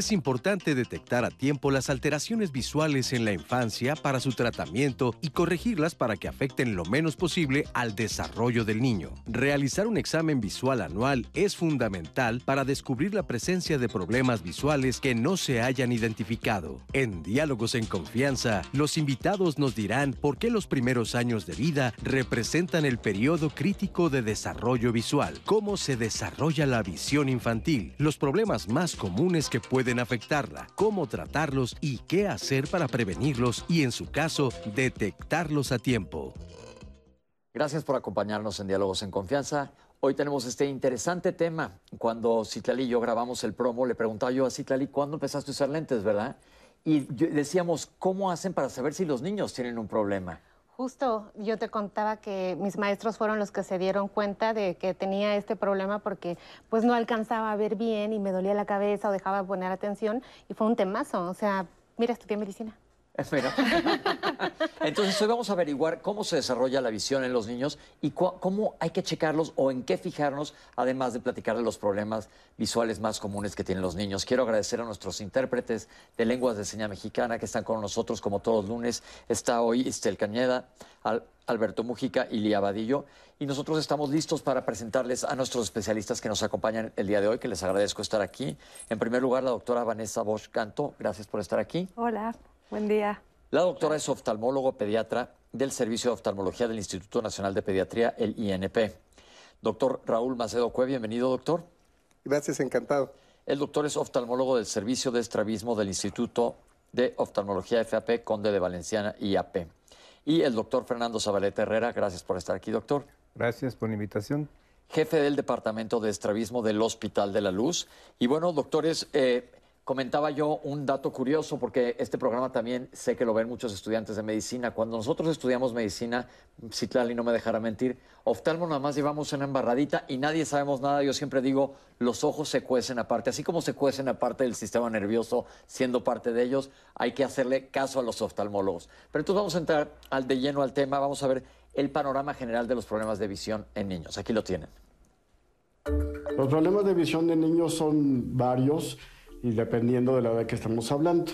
Es importante detectar a tiempo las alteraciones visuales en la infancia para su tratamiento y corregirlas para que afecten lo menos posible al desarrollo del niño. Realizar un examen visual anual es fundamental para descubrir la presencia de problemas visuales que no se hayan identificado. En Diálogos en Confianza, los invitados nos dirán por qué los primeros años de vida representan el periodo crítico de desarrollo visual, cómo se desarrolla la visión infantil, los problemas más comunes que pueden afectarla, cómo tratarlos y qué hacer para prevenirlos y, en su caso, detectarlos a tiempo. Gracias por acompañarnos en Diálogos en Confianza. Hoy tenemos este interesante tema. Cuando Citlali y yo grabamos el promo, le preguntaba yo a Citlali, ¿cuándo empezaste a usar lentes, verdad? Y decíamos, ¿cómo hacen para saber si los niños tienen un problema? Justo yo te contaba que mis maestros fueron los que se dieron cuenta de que tenía este problema porque pues no alcanzaba a ver bien y me dolía la cabeza o dejaba de poner atención y fue un temazo. O sea, mira, estudié medicina. Espera. Entonces hoy vamos a averiguar cómo se desarrolla la visión en los niños y cómo hay que checarlos o en qué fijarnos, además de platicar de los problemas visuales más comunes que tienen los niños. Quiero agradecer a nuestros intérpretes de lenguas de señal mexicana que están con nosotros como todos los lunes. Está hoy Estel Cañeda, Alberto Mujica y Lía Vadillo. Y nosotros estamos listos para presentarles a nuestros especialistas que nos acompañan el día de hoy, que les agradezco estar aquí. En primer lugar, la doctora Vanessa Bosch Canto. Gracias por estar aquí. Hola. Buen día. La doctora es oftalmólogo pediatra del Servicio de Oftalmología del Instituto Nacional de Pediatría, el INP. Doctor Raúl Macedo Cue, bienvenido, doctor. Gracias, encantado. El doctor es oftalmólogo del Servicio de Estrabismo del Instituto de Oftalmología FAP, Conde de Valenciana, IAP. Y el doctor Fernando Zabaleta Herrera, gracias por estar aquí, doctor. Gracias por la invitación. Jefe del Departamento de Estrabismo del Hospital de la Luz. Y bueno, doctores, eh, comentaba yo un dato curioso, porque este programa también sé que lo ven muchos estudiantes de medicina. Cuando nosotros estudiamos medicina, Citlali no me dejará mentir, oftalmo nada más llevamos una embarradita y nadie sabemos nada. Yo siempre digo, los ojos se cuecen aparte. Así como se cuecen aparte del sistema nervioso, siendo parte de ellos, hay que hacerle caso a los oftalmólogos. Pero entonces vamos a entrar al de lleno al tema, vamos a ver el panorama general de los problemas de visión en niños. Aquí lo tienen. Los problemas de visión de niños son varios y dependiendo de la edad que estamos hablando.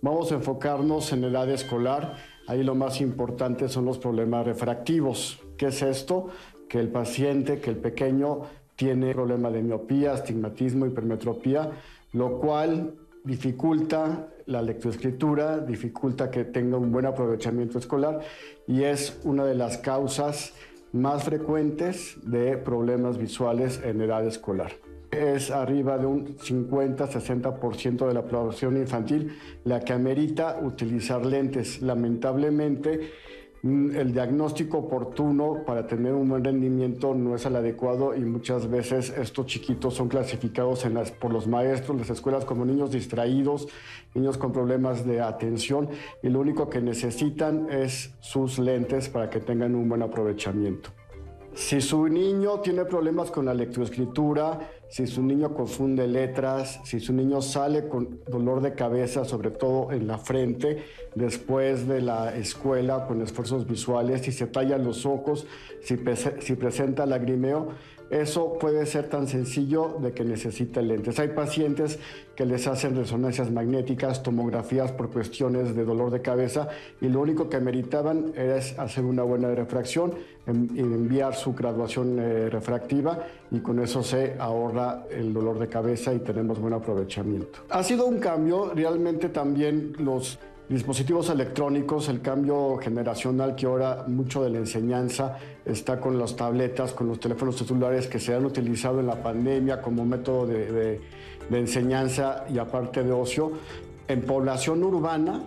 Vamos a enfocarnos en edad escolar. Ahí lo más importante son los problemas refractivos. ¿Qué es esto? Que el paciente, que el pequeño tiene problema de miopía, astigmatismo, hipermetropía, lo cual dificulta la lectoescritura, dificulta que tenga un buen aprovechamiento escolar y es una de las causas más frecuentes de problemas visuales en edad escolar es arriba de un 50-60% de la población infantil la que amerita utilizar lentes. Lamentablemente, mm, el diagnóstico oportuno para tener un buen rendimiento no es el adecuado y muchas veces estos chiquitos son clasificados en las, por los maestros, las escuelas como niños distraídos, niños con problemas de atención y lo único que necesitan es sus lentes para que tengan un buen aprovechamiento. Si su niño tiene problemas con la lectoescritura, si su niño confunde letras, si su niño sale con dolor de cabeza, sobre todo en la frente, después de la escuela con esfuerzos visuales, si se tallan los ojos, si, si presenta lagrimeo, eso puede ser tan sencillo de que necesita lentes. Hay pacientes que les hacen resonancias magnéticas, tomografías por cuestiones de dolor de cabeza y lo único que meritaban era hacer una buena refracción y enviar su graduación eh, refractiva y con eso se ahorra el dolor de cabeza y tenemos buen aprovechamiento. Ha sido un cambio, realmente también los dispositivos electrónicos, el cambio generacional que ahora mucho de la enseñanza está con las tabletas, con los teléfonos celulares que se han utilizado en la pandemia como método de, enseñanza y aparte de ocio. En población urbana,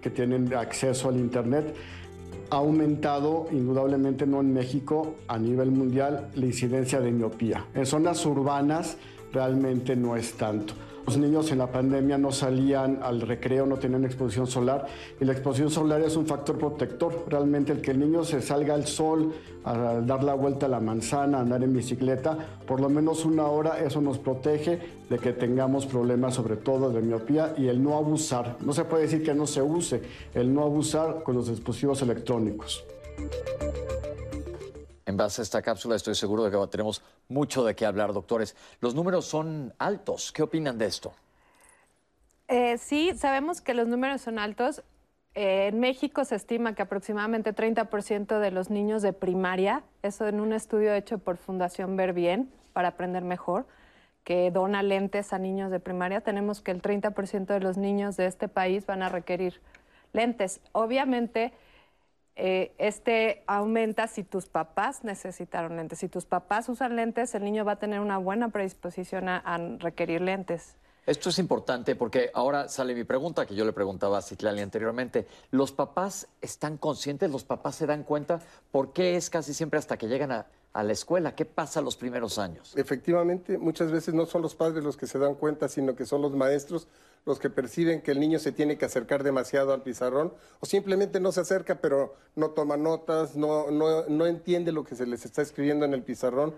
que tienen acceso al Internet, ha aumentado indudablemente, no en México, a nivel mundial, la incidencia de miopía. En zonas urbanas realmente no es tanto. Los niños en la pandemia no salían al recreo, no tenían exposición solar y la exposición solar es un factor protector. Realmente el que el niño se salga al sol, a dar la vuelta a la manzana, a andar en bicicleta, por lo menos una hora, eso nos protege de que tengamos problemas sobre todo de miopía y el no abusar. No se puede decir que no se use, el no abusar con los dispositivos electrónicos. En base a esta cápsula estoy seguro de que tenemos mucho de qué hablar, doctores. Los números son altos. ¿Qué opinan de esto? Eh, sí, sabemos que los números son altos. Eh, en México se estima que aproximadamente 30% de los niños de primaria, eso en un estudio hecho por Fundación Ver Bien para aprender mejor, que dona lentes a niños de primaria, tenemos que el 30% de los niños de este país van a requerir lentes. Obviamente, eh, este aumenta si tus papás necesitaron lentes. Si tus papás usan lentes, el niño va a tener una buena predisposición a, requerir lentes. Esto es importante porque ahora sale mi pregunta que yo le preguntaba a Citlali anteriormente. ¿Los papás están conscientes? ¿Los papás se dan cuenta? ¿Por qué es casi siempre hasta que llegan a, a la escuela? ¿Qué pasa los primeros años? Efectivamente, muchas veces no son los padres los que se dan cuenta, sino que son los maestros los que perciben que el niño se tiene que acercar demasiado al pizarrón o simplemente no se acerca pero no toma notas, no, no, no entiende lo que se les está escribiendo en el pizarrón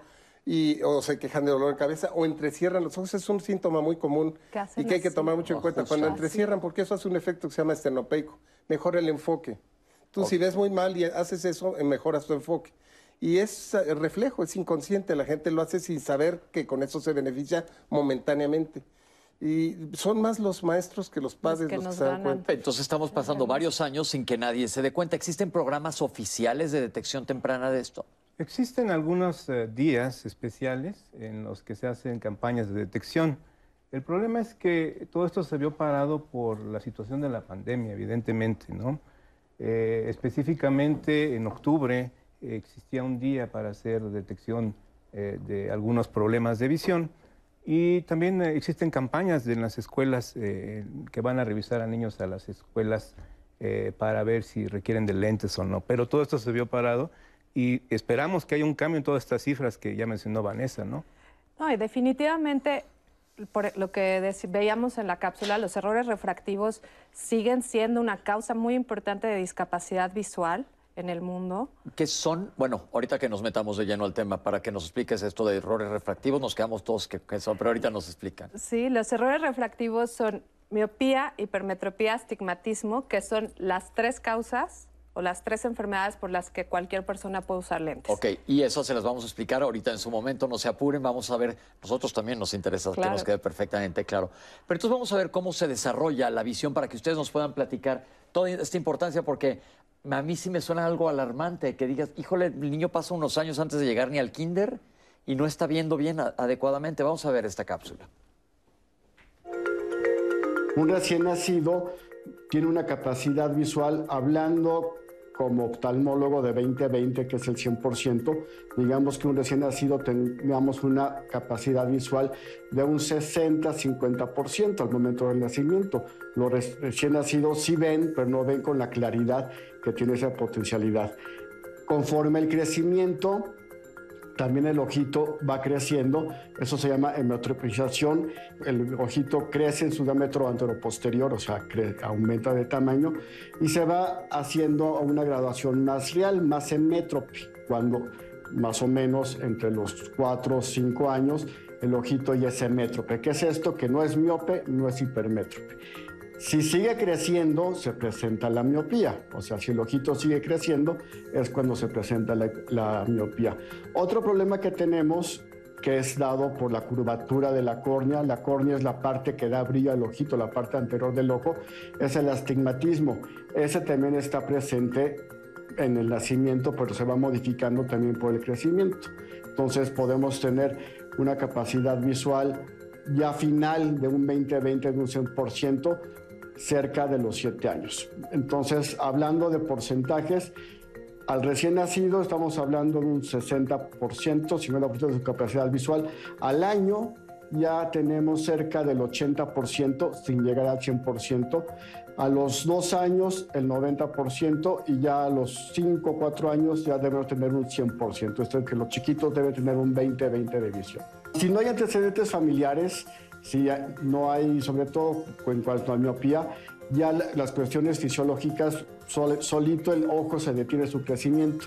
y, o se quejan de dolor de cabeza o entrecierran los ojos. Es un síntoma muy común y que hay que tomar mucho en cuenta. Cuando entrecierran, porque eso hace un efecto que se llama estenopeico, mejora el enfoque. Tú si ves muy mal y haces eso, mejoras tu enfoque. Y es el reflejo, es inconsciente, la gente lo hace sin saber que con eso se beneficia momentáneamente. Y son más los maestros que los padres los que, se dan cuenta. Entonces estamos pasando varios años sin que nadie se dé cuenta. ¿Existen programas oficiales de detección temprana de esto? Existen algunos eh, días especiales en los que se hacen campañas de detección. El problema es que todo esto se vio parado por la situación de la pandemia, evidentemente, ¿no? Eh, específicamente en octubre eh, existía un día para hacer detección de algunos problemas de visión y también eh, existen campañas en las escuelas eh, que van a revisar a niños a las escuelas eh, para ver si requieren de lentes o no. Pero todo esto se vio parado y esperamos que haya un cambio en todas estas cifras que ya mencionó Vanessa, ¿no? No, y definitivamente, por lo que veíamos en la cápsula, los errores refractivos siguen siendo una causa muy importante de discapacidad visual en el mundo. ¿Qué son? Bueno, ahorita que nos metamos de lleno al tema, para que nos expliques esto de errores refractivos, nos quedamos todos que, son, pero ahorita nos explican. Sí, los errores refractivos son miopía, hipermetropía, astigmatismo, que son las tres causas o las tres enfermedades por las que cualquier persona puede usar lentes. Ok, y eso se las vamos a explicar ahorita en su momento, no se apuren, vamos a ver, nosotros también nos interesa que nos quede perfectamente claro. Pero entonces vamos a ver cómo se desarrolla la visión para que ustedes nos puedan platicar toda esta importancia, porque a mí sí me suena algo alarmante que digas, híjole, el niño pasa unos años antes de llegar ni al kinder y no está viendo bien adecuadamente. Vamos a ver esta cápsula. Un recién nacido tiene una capacidad visual hablando como oftalmólogo de 2020, que es el 100%, digamos que un recién nacido tengamos una capacidad visual de un 60-50% al momento del nacimiento. Los recién nacidos sí ven, pero no ven con la claridad que tiene esa potencialidad. Conforme el crecimiento, también el ojito va creciendo, eso se llama hemerotropización, el ojito crece en su diámetro anteroposterior, o sea, aumenta de tamaño y se va haciendo una graduación más real, más hemétrope, cuando más o menos entre los 4 o 5 años el ojito ya es hemétrope. ¿Qué es esto? Que no es miope, no es hipermétrope. Si sigue creciendo, se presenta la miopía. O sea, si el ojito sigue creciendo, es cuando se presenta la, miopía. Otro problema que tenemos que es dado por la curvatura de la córnea. La córnea es la parte que da brillo al ojito, la parte anterior del ojo, es el astigmatismo. Ese también está presente en el nacimiento, pero se va modificando también por el crecimiento. Entonces podemos tener una capacidad visual ya final de un 20-20 de un 100%, cerca de los 7 años. Entonces, hablando de porcentajes, al recién nacido estamos hablando de un 60%, 50% de su capacidad visual. Al año ya tenemos cerca del 80% sin llegar al 100%. A los dos años el 90% y ya a los 5 o 4 años ya debemos tener un 100%. Esto es que los chiquitos deben tener un 20-20 de visión. Si no hay antecedentes familiares, si no hay, sobre todo en cuanto a miopía, ya las cuestiones fisiológicas, solito el ojo se detiene su crecimiento.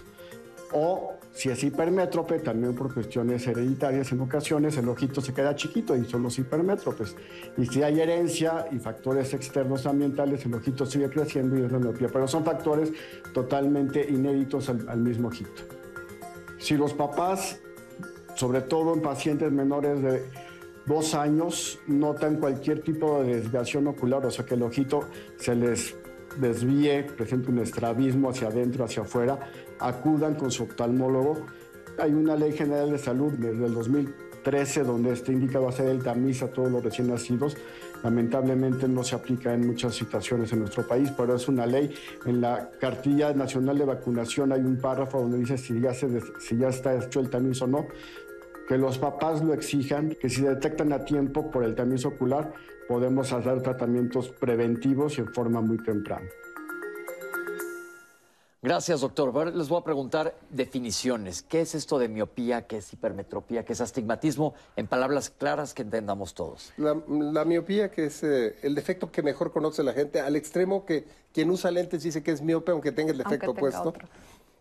O si es hipermétrope, también por cuestiones hereditarias en ocasiones, el ojito se queda chiquito y son los hipermétropes. Y si hay herencia y factores externos ambientales, el ojito sigue creciendo y es la miopía. Pero son factores totalmente inéditos al, al mismo ojito. Si los papás, sobre todo en pacientes menores de dos años notan cualquier tipo de desviación ocular, o sea que el ojito se les desvíe, presente un estrabismo hacia adentro, hacia afuera, acudan con su oftalmólogo. Hay una ley general de salud desde el 2013 donde está indicado hacer el tamiz a todos los recién nacidos. Lamentablemente no se aplica en muchas situaciones en nuestro país, pero es una ley. En la cartilla nacional de vacunación hay un párrafo donde dice si ya, se, si ya está hecho el tamiz o no que los papás lo exijan, que si detectan a tiempo por el tamiz ocular, podemos hacer tratamientos preventivos y en forma muy temprana. Gracias, doctor. les voy a preguntar definiciones. ¿Qué es esto de miopía? ¿Qué es hipermetropía? ¿Qué es astigmatismo? En palabras claras que entendamos todos. La, miopía, que es eh, el defecto que mejor conoce la gente, al extremo que quien usa lentes dice que es miope aunque tenga el defecto puesto,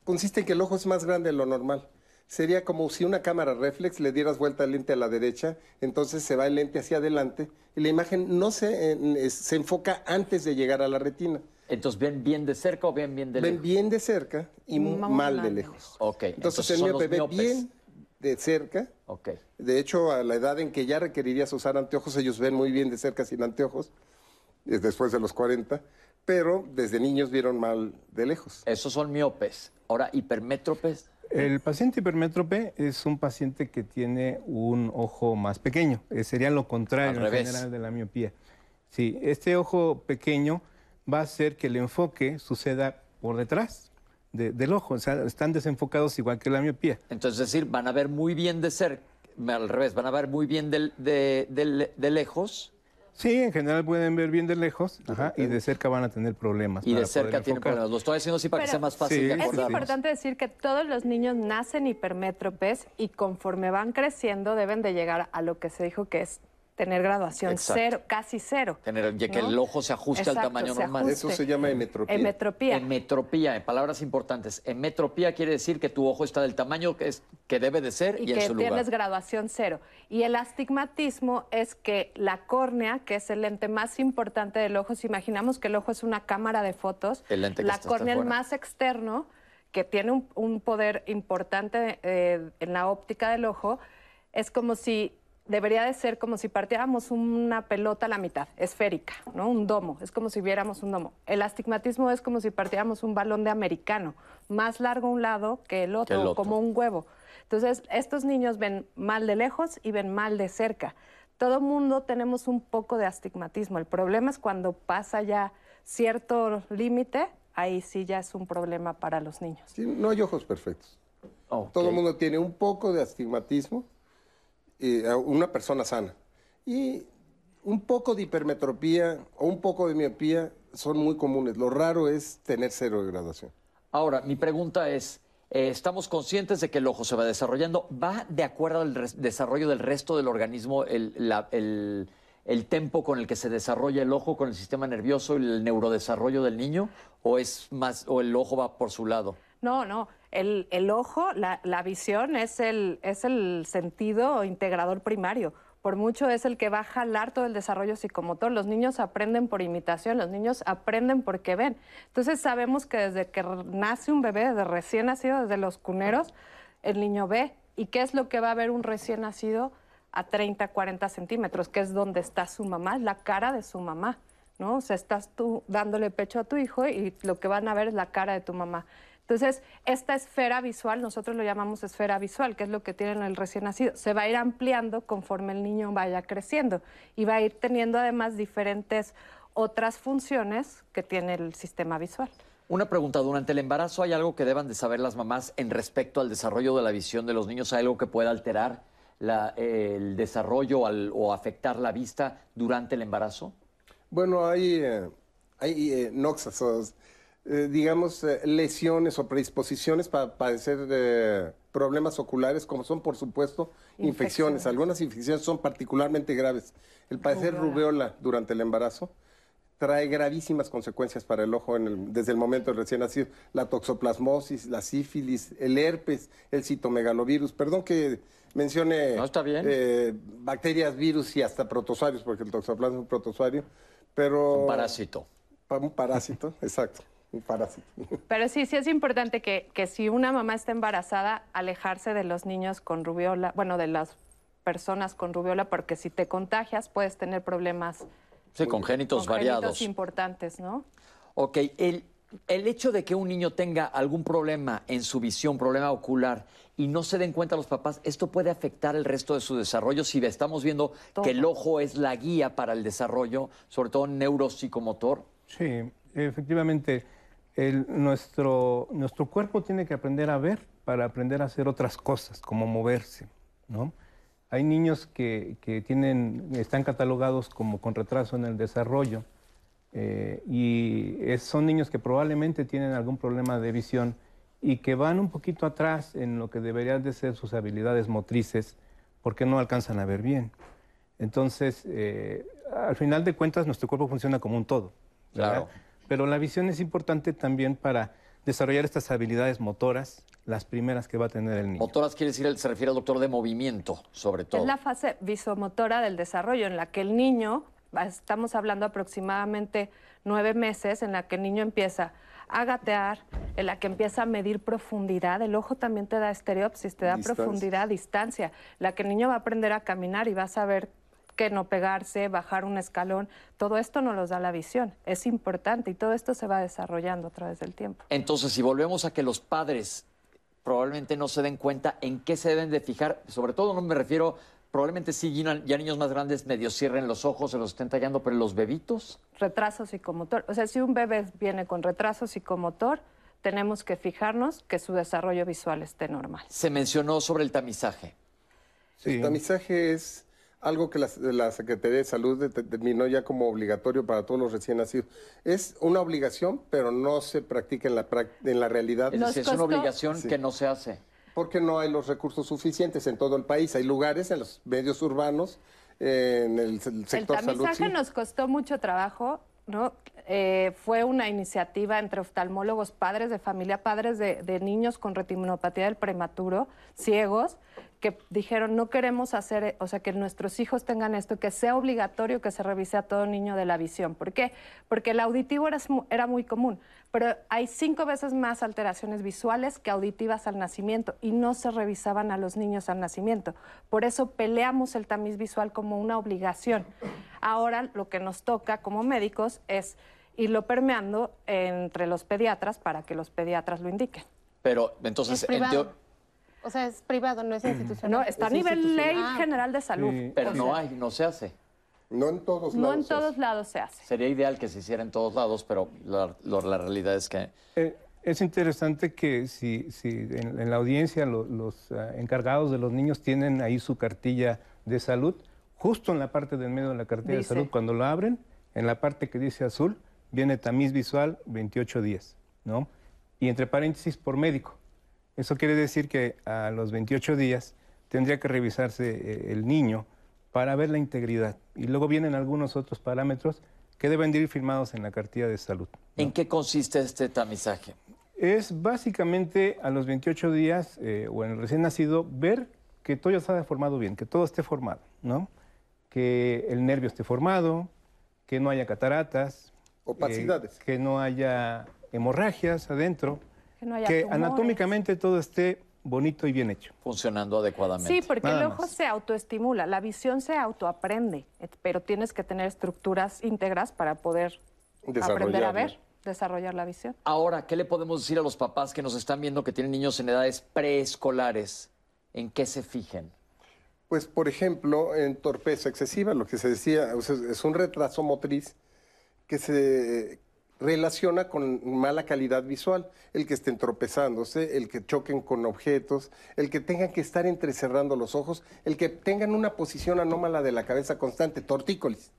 consiste en que el ojo es más grande de lo normal sería como si una cámara reflex le dieras vuelta el lente a la derecha, entonces se va el lente hacia adelante y la imagen no se, se enfoca antes de llegar a la retina. Entonces, ¿ven bien de cerca o ven bien de lejos? Ven bien de cerca y mal, de lejos. Ok. Entonces, el miope ve bien de cerca. Ok. De hecho, a la edad en que ya requerirías usar anteojos, ellos ven muy bien de cerca sin anteojos, después de los 40, pero desde niños vieron mal de lejos. Esos son miopes. Ahora, hipermétropes. El paciente hipermétrope es un paciente que tiene un ojo más pequeño. Eh, sería lo contrario en general de la miopía. Sí, este ojo pequeño va a hacer que el enfoque suceda por detrás del ojo. O sea, están desenfocados igual que la miopía. Entonces, es decir, van a ver muy bien de cerca, al revés, van a ver muy bien de, de lejos Sí, en general pueden ver bien de lejos y de cerca van a tener problemas. Y de cerca tienen problemas. Lo estoy haciendo así para que sea más fácil de Es importante decir que todos los niños nacen hipermétropes y conforme van creciendo deben de llegar a lo que se dijo que es tener graduación cero, casi cero. Tener, ya que el ojo se ajuste al tamaño normal. Eso se llama emetropía. Emetropía. Emetropía, en palabras importantes. Emetropía quiere decir que tu ojo está del tamaño que, es, que debe de ser y, y en su lugar. que tienes graduación cero. Y el astigmatismo es que la córnea, que es el lente más importante del ojo, si imaginamos que el ojo es una cámara de fotos, la córnea el más externo, que tiene un, poder importante eh, en la óptica del ojo, es como si debería de ser como si partiéramos una pelota a la mitad, esférica, ¿no? Un domo, es como si viéramos un domo. El astigmatismo es como si partiéramos un balón de americano, más largo un lado que el otro, como un huevo. Entonces, estos niños ven mal de lejos y ven mal de cerca. Todo mundo tenemos un poco de astigmatismo. El problema es cuando pasa ya cierto límite, ahí sí ya es un problema para los niños. no hay ojos perfectos. Todo el mundo tiene un poco de astigmatismo una persona sana. Y un poco de hipermetropía o un poco de miopía son muy comunes. Lo raro es tener cero de graduación. Ahora, mi pregunta es, eh, estamos conscientes de que el ojo se va desarrollando. ¿Va de acuerdo al desarrollo del resto del organismo el, el, el, tempo con el que se desarrolla el ojo con el sistema nervioso y el neurodesarrollo del niño? ¿O, es más, o el ojo va por su lado? No, no. El, ojo, la, visión es el, es el sentido integrador primario. Por mucho es el que va a jalar todo el desarrollo psicomotor. Los niños aprenden por imitación, los niños aprenden porque ven. Entonces sabemos que desde que nace un bebé, desde recién nacido, desde los cuneros, el niño ve. ¿Y qué es lo que va a ver un recién nacido a 30, 40 centímetros? Que es donde está su mamá, la cara de su mamá. ¿no? O sea, estás tú dándole pecho a tu hijo y lo que van a ver es la cara de tu mamá. Entonces, esta esfera visual, nosotros lo llamamos esfera visual, que es lo que tiene el recién nacido, se va a ir ampliando conforme el niño vaya creciendo y va a ir teniendo además diferentes otras funciones que tiene el sistema visual. Una pregunta, durante el embarazo hay algo que deban de saber las mamás en respecto al desarrollo de la visión de los niños, ¿hay algo que pueda alterar el desarrollo o afectar la vista durante el embarazo? Bueno, hay, eh, hay eh, eh, digamos, eh, lesiones o predisposiciones para padecer eh, problemas oculares, como son, por supuesto, infecciones. Algunas infecciones son particularmente graves. El padecer rubeola durante el embarazo trae gravísimas consecuencias para el ojo desde el momento del recién nacido. La toxoplasmosis, la sífilis, el herpes, el citomegalovirus. Perdón que mencione bacterias, virus y hasta protozoarios, porque el toxoplasma es un protozoario, pero... Un parásito. Un parásito, exacto un parásito. Pero sí, sí es importante que, que, si una mamá está embarazada, alejarse de los niños con rubiola, bueno, de las personas con rubiola, porque si te contagias puedes tener problemas Sí, congénitos, congénitos variados. importantes, ¿no? Ok, el, el hecho de que un niño tenga algún problema en su visión, problema ocular, y no se den cuenta los papás, esto puede afectar el resto de su desarrollo si estamos viendo Todo. que el ojo es la guía para el desarrollo, sobre todo neuropsicomotor. Sí, efectivamente, nuestro, nuestro cuerpo tiene que aprender a ver para aprender a hacer otras cosas, como moverse, ¿no? Hay niños que, que tienen, están catalogados como con retraso en el desarrollo eh, y son niños que probablemente tienen algún problema de visión y que van un poquito atrás en lo que deberían de ser sus habilidades motrices porque no alcanzan a ver bien. Entonces, eh, al final de cuentas, nuestro cuerpo funciona como un todo. Claro. Pero la visión es importante también para desarrollar estas habilidades motoras, las primeras que va a tener el niño. Motoras quiere decir, se refiere al doctor de movimiento, sobre todo. Es la fase visomotora del desarrollo en la que el niño, estamos hablando aproximadamente nueve meses, en la que el niño empieza a gatear, en la que empieza a medir profundidad. El ojo también te da estereopsis, te da Distancia. profundidad, distancia. La que el niño va a aprender a caminar y va a saber que no pegarse, bajar un escalón. Todo esto nos los da la visión. Es importante y todo esto se va desarrollando a través del tiempo. Entonces, si volvemos a que los padres probablemente no se den cuenta en qué se deben de fijar, sobre todo no me refiero, probablemente sí ya ya niños más grandes medio cierren los ojos, se los estén tallando, pero los bebitos, retraso psicomotor. O sea, si un bebé viene con retraso psicomotor, tenemos que fijarnos que su desarrollo visual esté normal. se mencionó sobre el tamizaje. Sí. El tamizaje es algo que la, la Secretaría de Salud det- determinó ya como obligatorio para todos los recién nacidos. Es una obligación, pero no se practica en la, en la realidad Es Nos decir, es una obligación Sí. que no se hace. porque no hay los recursos suficientes en todo el país. Hay lugares en los medios urbanos, eh, en el, el sector el salud. tamizaje sí. nos costó mucho trabajo, ¿no? Eh, fue una iniciativa entre oftalmólogos, padres de familia, padres de, de niños con retinopatía del prematuro, ciegos, que dijeron no queremos hacer, o sea, que nuestros hijos tengan esto, que sea obligatorio que se revise a todo niño de la visión. ¿Por qué? Porque el auditivo era, era muy común, pero hay cinco veces más alteraciones visuales que auditivas al nacimiento y no se revisaban a los niños al nacimiento. Por eso peleamos el tamiz visual como una obligación. Ahora lo que nos toca como médicos es irlo permeando entre los pediatras para que los pediatras lo indiquen. Pero entonces, en teo-. O sea, es privado, no es institucional. No, está a nivel ley. Ah, general de salud. Sí. pero O no sea, hay, no se hace. No en todos No lados. en es. todos lados se hace. Sería ideal que se hiciera en todos lados, pero la, realidad es que Eh, es interesante que si, si en, en la audiencia lo- los ah, encargados de los niños tienen ahí su cartilla de salud, justo en la parte del medio de la cartilla Dice. de salud, cuando lo abren, en la parte que dice azul, viene tamiz visual 28 días, ¿no? Y entre paréntesis por médico. Eso quiere decir que a los 28 días tendría que revisarse eh, el niño para ver la integridad. Y luego vienen algunos otros parámetros que deben de ir firmados en la cartilla de salud. ¿en qué consiste este tamizaje? Es básicamente a los 28 días eh, o en el recién nacido ver que todo ya está formado bien, que todo esté formado, ¿no? Que el nervio esté formado, que no haya cataratas, Opacidades. eh, que no haya hemorragias adentro, Que no haya que tumores. anatómicamente todo esté bonito y bien hecho. Funcionando adecuadamente. Sí, porque Nada el ojo más. se autoestimula, la visión se autoaprende, pero tienes que tener estructuras íntegras para poder aprender a ver, desarrollar la visión. Ahora, ¿qué le podemos decir a los papás que nos están viendo que tienen niños en edades preescolares? ¿En qué se fijen? Pues, por ejemplo, en torpeza excesiva, lo que se decía, o sea, es un retraso motriz que se relaciona con mala calidad visual, el que estén tropezándose, el que choquen con objetos, el que tengan que estar entrecerrando los ojos, el que tengan una posición anómala de la cabeza constante, tortícolis.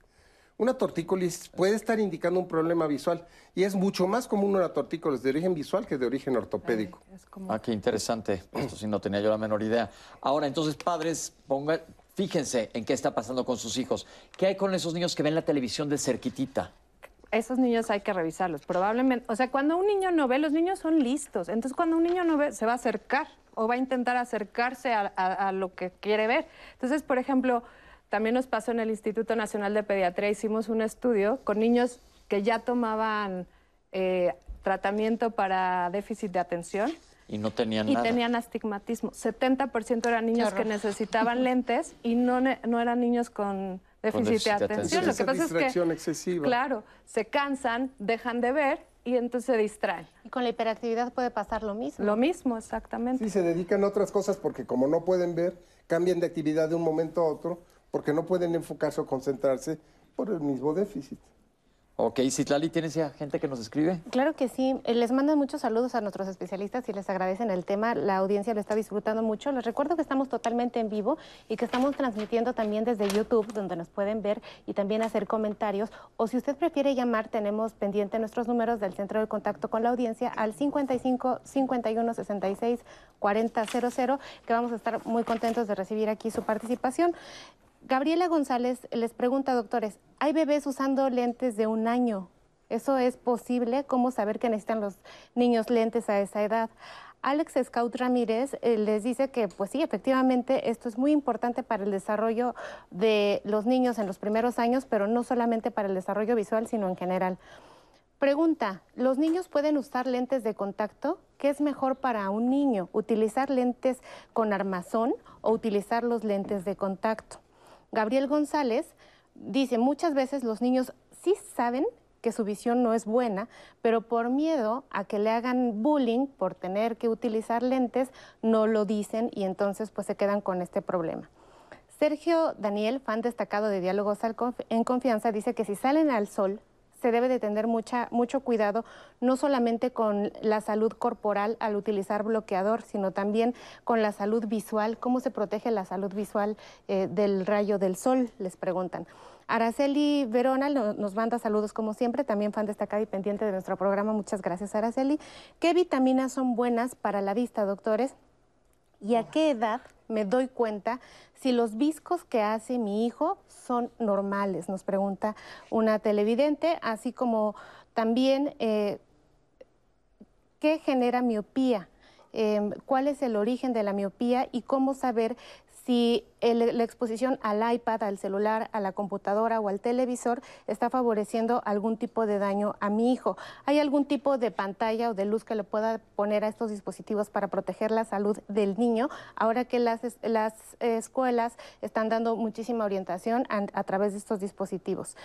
Una tortícolis puede estar indicando un problema visual y es mucho más común una tortícolis de origen visual que de origen ortopédico. Como Ah, qué interesante. Esto sí no tenía yo la menor idea. Ahora, entonces, padres, pongan, fíjense en qué está pasando con sus hijos. ¿Qué hay con esos niños que ven la televisión de cerquitita? Esos niños hay que revisarlos. Probablemente, o sea, cuando un niño no ve, los niños son listos. Entonces, cuando un niño no ve, se va a acercar o va a intentar acercarse a, a- a lo que quiere ver. Entonces, por ejemplo, también nos pasó en el Instituto Nacional de Pediatría, hicimos un estudio con niños que ya tomaban eh, tratamiento para déficit de atención. Y no tenían y nada. tenían astigmatismo. 70% eran niños que necesitaban lentes y no, no eran niños con déficit, déficit de atención. atención. Lo que pasa es que, distracción excesiva. claro, se cansan, dejan de ver y entonces se distraen. Y con la hiperactividad puede pasar lo mismo. Lo mismo, exactamente. Sí, se dedican a otras cosas porque como no pueden ver, cambian de actividad de un momento a otro porque no pueden enfocarse o concentrarse por el mismo déficit. Ok, Citlali, ¿tienes ya gente que nos escribe? Claro que sí. Eh, Les mandan muchos saludos a nuestros especialistas y les agradecen el tema. La audiencia lo está disfrutando mucho. Les recuerdo que estamos totalmente en vivo y que estamos transmitiendo también desde YouTube, donde nos pueden ver y también hacer comentarios. O si usted prefiere llamar, tenemos pendiente nuestros números del centro de contacto con la audiencia al 55 51 66 40 00, que vamos a estar muy contentos de recibir aquí su participación. Gabriela González les pregunta, doctores, ¿hay bebés usando lentes de un año? ¿Eso es posible? ¿Cómo saber que necesitan los niños lentes a esa edad? Alex Scout Ramírez eh, les dice que, pues sí, efectivamente, esto es muy importante para el desarrollo de los niños en los primeros años, pero no solamente para el desarrollo visual, sino en general. Pregunta, ¿los niños pueden usar lentes de contacto? ¿Qué es mejor para un niño? ¿Utilizar lentes con armazón o utilizar los lentes de contacto? Gabriel González dice, muchas veces los niños sí saben que su visión no es buena, pero por miedo a que le hagan bullying por tener que utilizar lentes, no lo dicen y entonces pues se quedan con este problema. Sergio Daniel, fan destacado de Diálogos en Confianza, dice que si salen al sol, se debe de tener mucha, mucho cuidado, no solamente con la salud corporal al utilizar bloqueador, sino también con la salud visual. ¿Cómo se protege la salud visual eh, del rayo del sol? Les preguntan. Araceli Verona nos manda saludos como siempre, también fan destacada y pendiente de nuestro programa. Muchas gracias, Araceli. ¿Qué vitaminas son buenas para la vista, doctores? ¿Y a qué edad me doy cuenta si los viscos que hace mi hijo son normales? Nos pregunta una televidente, así como también eh, qué genera miopía, Eh, cuál es el origen de la miopía y cómo saber si el- la exposición al iPad, al celular, a la computadora o al televisor está favoreciendo algún tipo de daño a mi hijo. ¿Hay algún tipo de pantalla o de luz que le pueda poner a estos dispositivos para proteger la salud del niño? Ahora que las, las escuelas están dando muchísima orientación a través de estos dispositivos.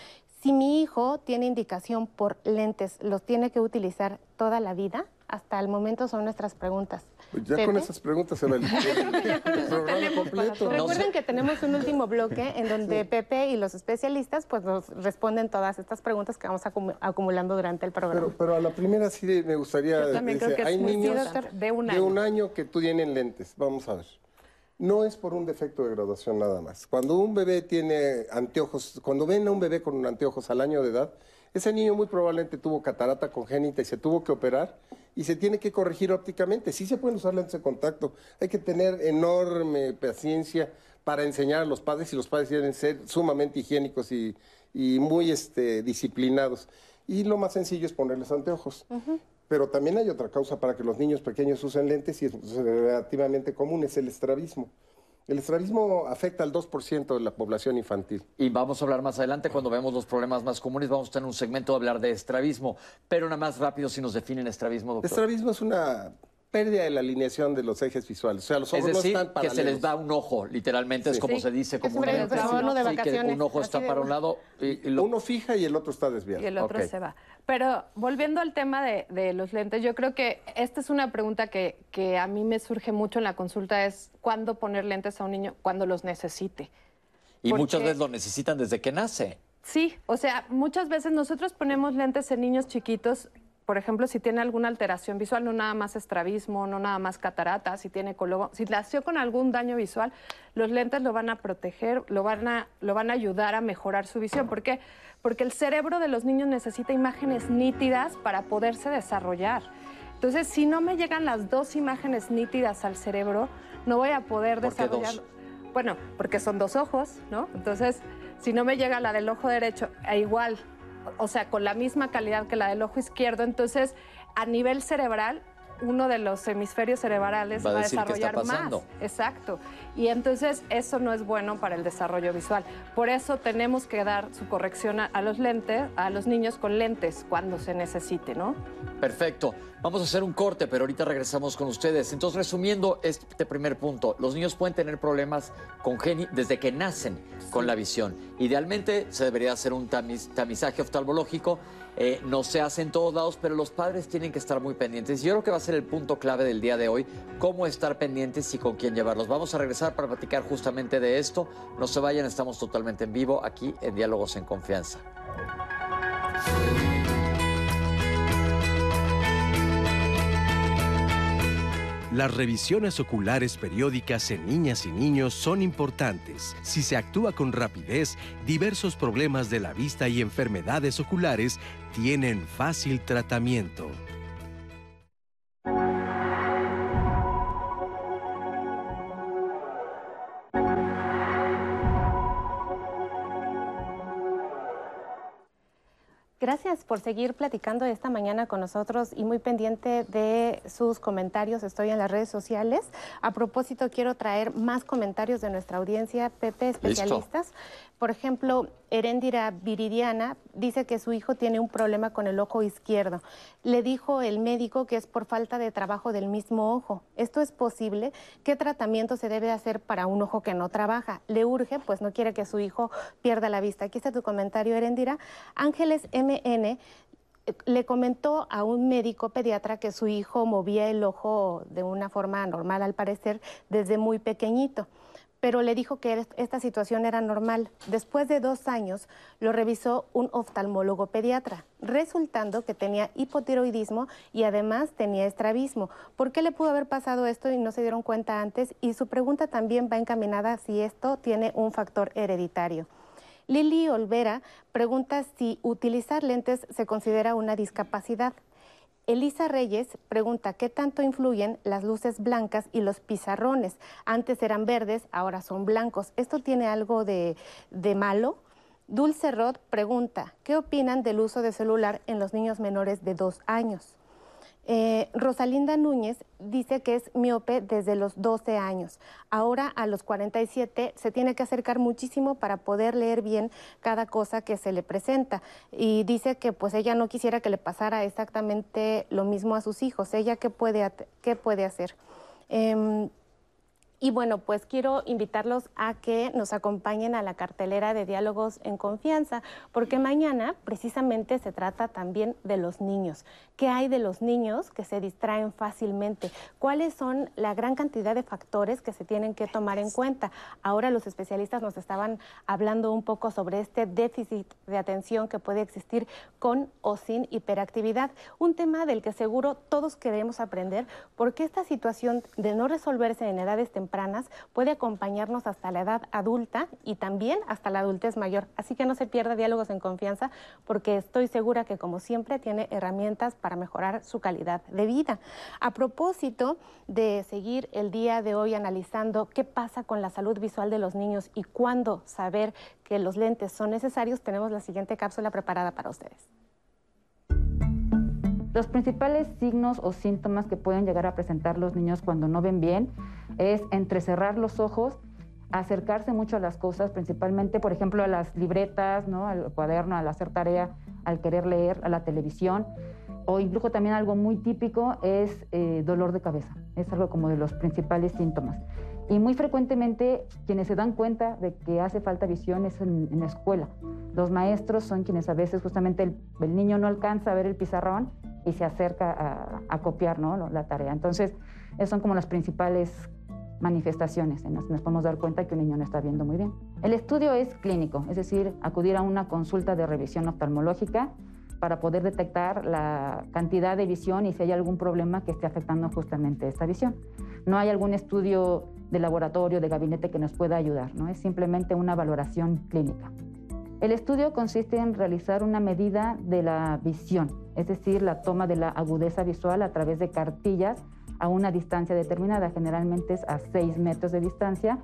Si mi hijo tiene indicación por lentes, ¿los tiene que utilizar toda la vida? Hasta el momento son nuestras preguntas. Pues ya con esas preguntas se va el, el programa completo. Recuerden que tenemos un último bloque en donde Pepe y los especialistas pues nos responden todas estas preguntas que vamos acumu- acumulando durante el programa. Pero, pero a la primera sí me gustaría Yo también decir, creo que es hay muy niños. De un de año. que tú tienen lentes. Vamos a ver. No es por un defecto de graduación nada más. Cuando un bebé tiene anteojos, cuando ven a un bebé con anteojos al año de edad, ese niño muy probablemente tuvo catarata congénita y se tuvo que operar y se tiene que corregir ópticamente. Sí se pueden usar lentes de contacto. Hay que tener enorme paciencia para enseñar a los padres y los padres deben ser sumamente higiénicos y, y muy este, disciplinados. Y lo más sencillo es ponerles anteojos. Pero también hay otra causa para que los niños pequeños usen lentes y es relativamente común, es el estrabismo. El estrabismo afecta al 2% de la población infantil. Y vamos a hablar más adelante cuando vemos los problemas más comunes. Vamos a tener un segmento de hablar de estrabismo. Pero nada más rápido si nos definen estrabismo, El doctor. estrabismo es una pérdida de la alineación de los ejes visuales. O sea, los Es ojos decir, no están que se les paralelos. va un ojo, literalmente, es como Sí, se dice es un comúnmente. de Sí, que un ojo está para un lado y, y lo- Uno fija y el otro está desviado. y el otro se va. Pero volviendo al tema de, de los lentes, yo creo que esta es una pregunta que, que a mí me surge mucho en la consulta, es cuándo poner lentes a un niño cuando los necesite. y ¿por muchas veces lo necesitan desde que nace. Sí, o sea, muchas veces nosotros ponemos lentes en niños chiquitos, por ejemplo, si tiene alguna alteración visual, no nada más estrabismo, no nada más catarata, si tiene colobo, si nació con algún daño visual, los lentes lo van a proteger, lo van a, lo van a ayudar a mejorar su visión. ¿Por qué? Porque el cerebro de los niños necesita imágenes nítidas para poderse desarrollar. Entonces, si no me llegan las dos imágenes nítidas al cerebro, no voy a poder ¿Por qué dos? desarrollar. Bueno, porque son dos ojos, ¿no? Entonces, si no me llega la del ojo derecho, e igual, o sea, con la misma calidad que la del ojo izquierdo, entonces a nivel cerebral uno de los hemisferios cerebrales Va a va desarrollar más. Exacto. Y entonces eso no es bueno para el desarrollo visual. Por eso tenemos que dar su corrección a, a los lentes, a los niños con lentes cuando se necesite, ¿no? Perfecto. Vamos a hacer un corte, pero ahorita regresamos con ustedes. Entonces, resumiendo este primer punto, los niños pueden tener problemas congéni- desde que nacen con la visión. Idealmente se debería hacer un tamiz- tamizaje oftalmológico. Eh, no se hace en todos lados, pero los padres tienen que estar muy pendientes. Yo creo que va a ser el punto clave del día de hoy, cómo estar pendientes y con quién llevarlos. Vamos a regresar para platicar justamente de esto. No se vayan, estamos totalmente en vivo aquí en Diálogos en Confianza. Las revisiones oculares periódicas en niñas y niños son importantes. Si se actúa con rapidez, diversos problemas de la vista y enfermedades oculares tienen fácil tratamiento. Gracias por seguir platicando esta mañana con nosotros y muy pendiente de sus comentarios. Estoy en las redes sociales. A propósito, quiero traer más comentarios de nuestra audiencia, Pepe, especialistas. Por ejemplo, Heréndira Viridiana dice que su hijo tiene un problema con el ojo izquierdo. Le dijo el médico que es por falta de trabajo del mismo ojo. ¿Esto es posible? ¿Qué tratamiento se debe hacer para un ojo que no trabaja? Le urge, pues no quiere que su hijo pierda la vista. Aquí está tu comentario, Heréndira. Ángeles MN eh, le comentó a un médico pediatra que su hijo movía el ojo de una forma normal, al parecer, desde muy pequeñito pero le dijo que esta situación era normal. Después de dos años lo revisó un oftalmólogo pediatra, resultando que tenía hipotiroidismo y además tenía estrabismo. ¿Por qué le pudo haber pasado esto y no se dieron cuenta antes? Y su pregunta también va encaminada si esto tiene un factor hereditario. Lili Olvera pregunta si utilizar lentes se considera una discapacidad. Elisa Reyes pregunta qué tanto influyen las luces blancas y los pizarrones. Antes eran verdes, ahora son blancos. ¿Esto tiene algo de, de malo? Dulce Rod pregunta, ¿qué opinan del uso de celular en los niños menores de dos años? Eh, Rosalinda Núñez dice que es miope desde los 12 años. Ahora a los 47 se tiene que acercar muchísimo para poder leer bien cada cosa que se le presenta. Y dice que pues ella no quisiera que le pasara exactamente lo mismo a sus hijos. ¿Ella qué puede, qué puede hacer? Eh, y bueno, pues quiero invitarlos a que nos acompañen a la cartelera de Diálogos en Confianza, porque mañana precisamente se trata también de los niños. ¿Qué hay de los niños que se distraen fácilmente? ¿Cuáles son la gran cantidad de factores que se tienen que tomar en cuenta? Ahora los especialistas nos estaban hablando un poco sobre este déficit de atención que puede existir con o sin hiperactividad, un tema del que seguro todos queremos aprender, porque esta situación de no resolverse en edades puede acompañarnos hasta la edad adulta y también hasta la adultez mayor. Así que no se pierda diálogos en confianza porque estoy segura que como siempre tiene herramientas para mejorar su calidad de vida. A propósito de seguir el día de hoy analizando qué pasa con la salud visual de los niños y cuándo saber que los lentes son necesarios, tenemos la siguiente cápsula preparada para ustedes. Los principales signos o síntomas que pueden llegar a presentar los niños cuando no ven bien es entrecerrar los ojos, acercarse mucho a las cosas, principalmente, por ejemplo, a las libretas, ¿no? al cuaderno, al hacer tarea, al querer leer, a la televisión, o incluso también algo muy típico es eh, dolor de cabeza. Es algo como de los principales síntomas. Y muy frecuentemente quienes se dan cuenta de que hace falta visión es en, en la escuela. Los maestros son quienes a veces justamente el, el, niño no alcanza a ver el pizarrón y se acerca a, a copiar ¿no? la tarea. Entonces, esas son como las principales manifestaciones en las que nos podemos dar cuenta que un niño no está viendo muy bien. El estudio es clínico, es decir, acudir a una consulta de revisión oftalmológica para poder detectar la cantidad de visión y si hay algún problema que esté afectando justamente esta visión. No hay algún estudio de laboratorio, de gabinete que nos pueda ayudar, ¿no? es simplemente una valoración clínica. El estudio consiste en realizar una medida de la visión, es decir, la toma de la agudeza visual a través de cartillas a una distancia determinada, generalmente es a 6 metros de distancia.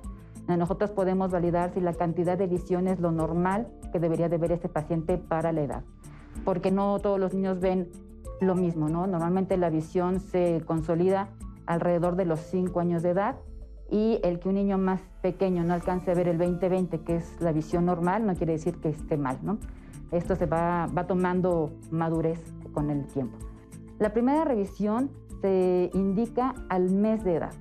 Nosotros podemos validar si la cantidad de visión es lo normal que debería de ver este paciente para la edad, porque no todos los niños ven lo mismo, ¿no? Normalmente la visión se consolida alrededor de los 5 años de edad y el que un niño más pequeño no alcance a ver el 20-20, que es la visión normal, no quiere decir que esté mal, ¿no? Esto se va, va tomando madurez con el tiempo. La primera revisión se indica al mes de edad.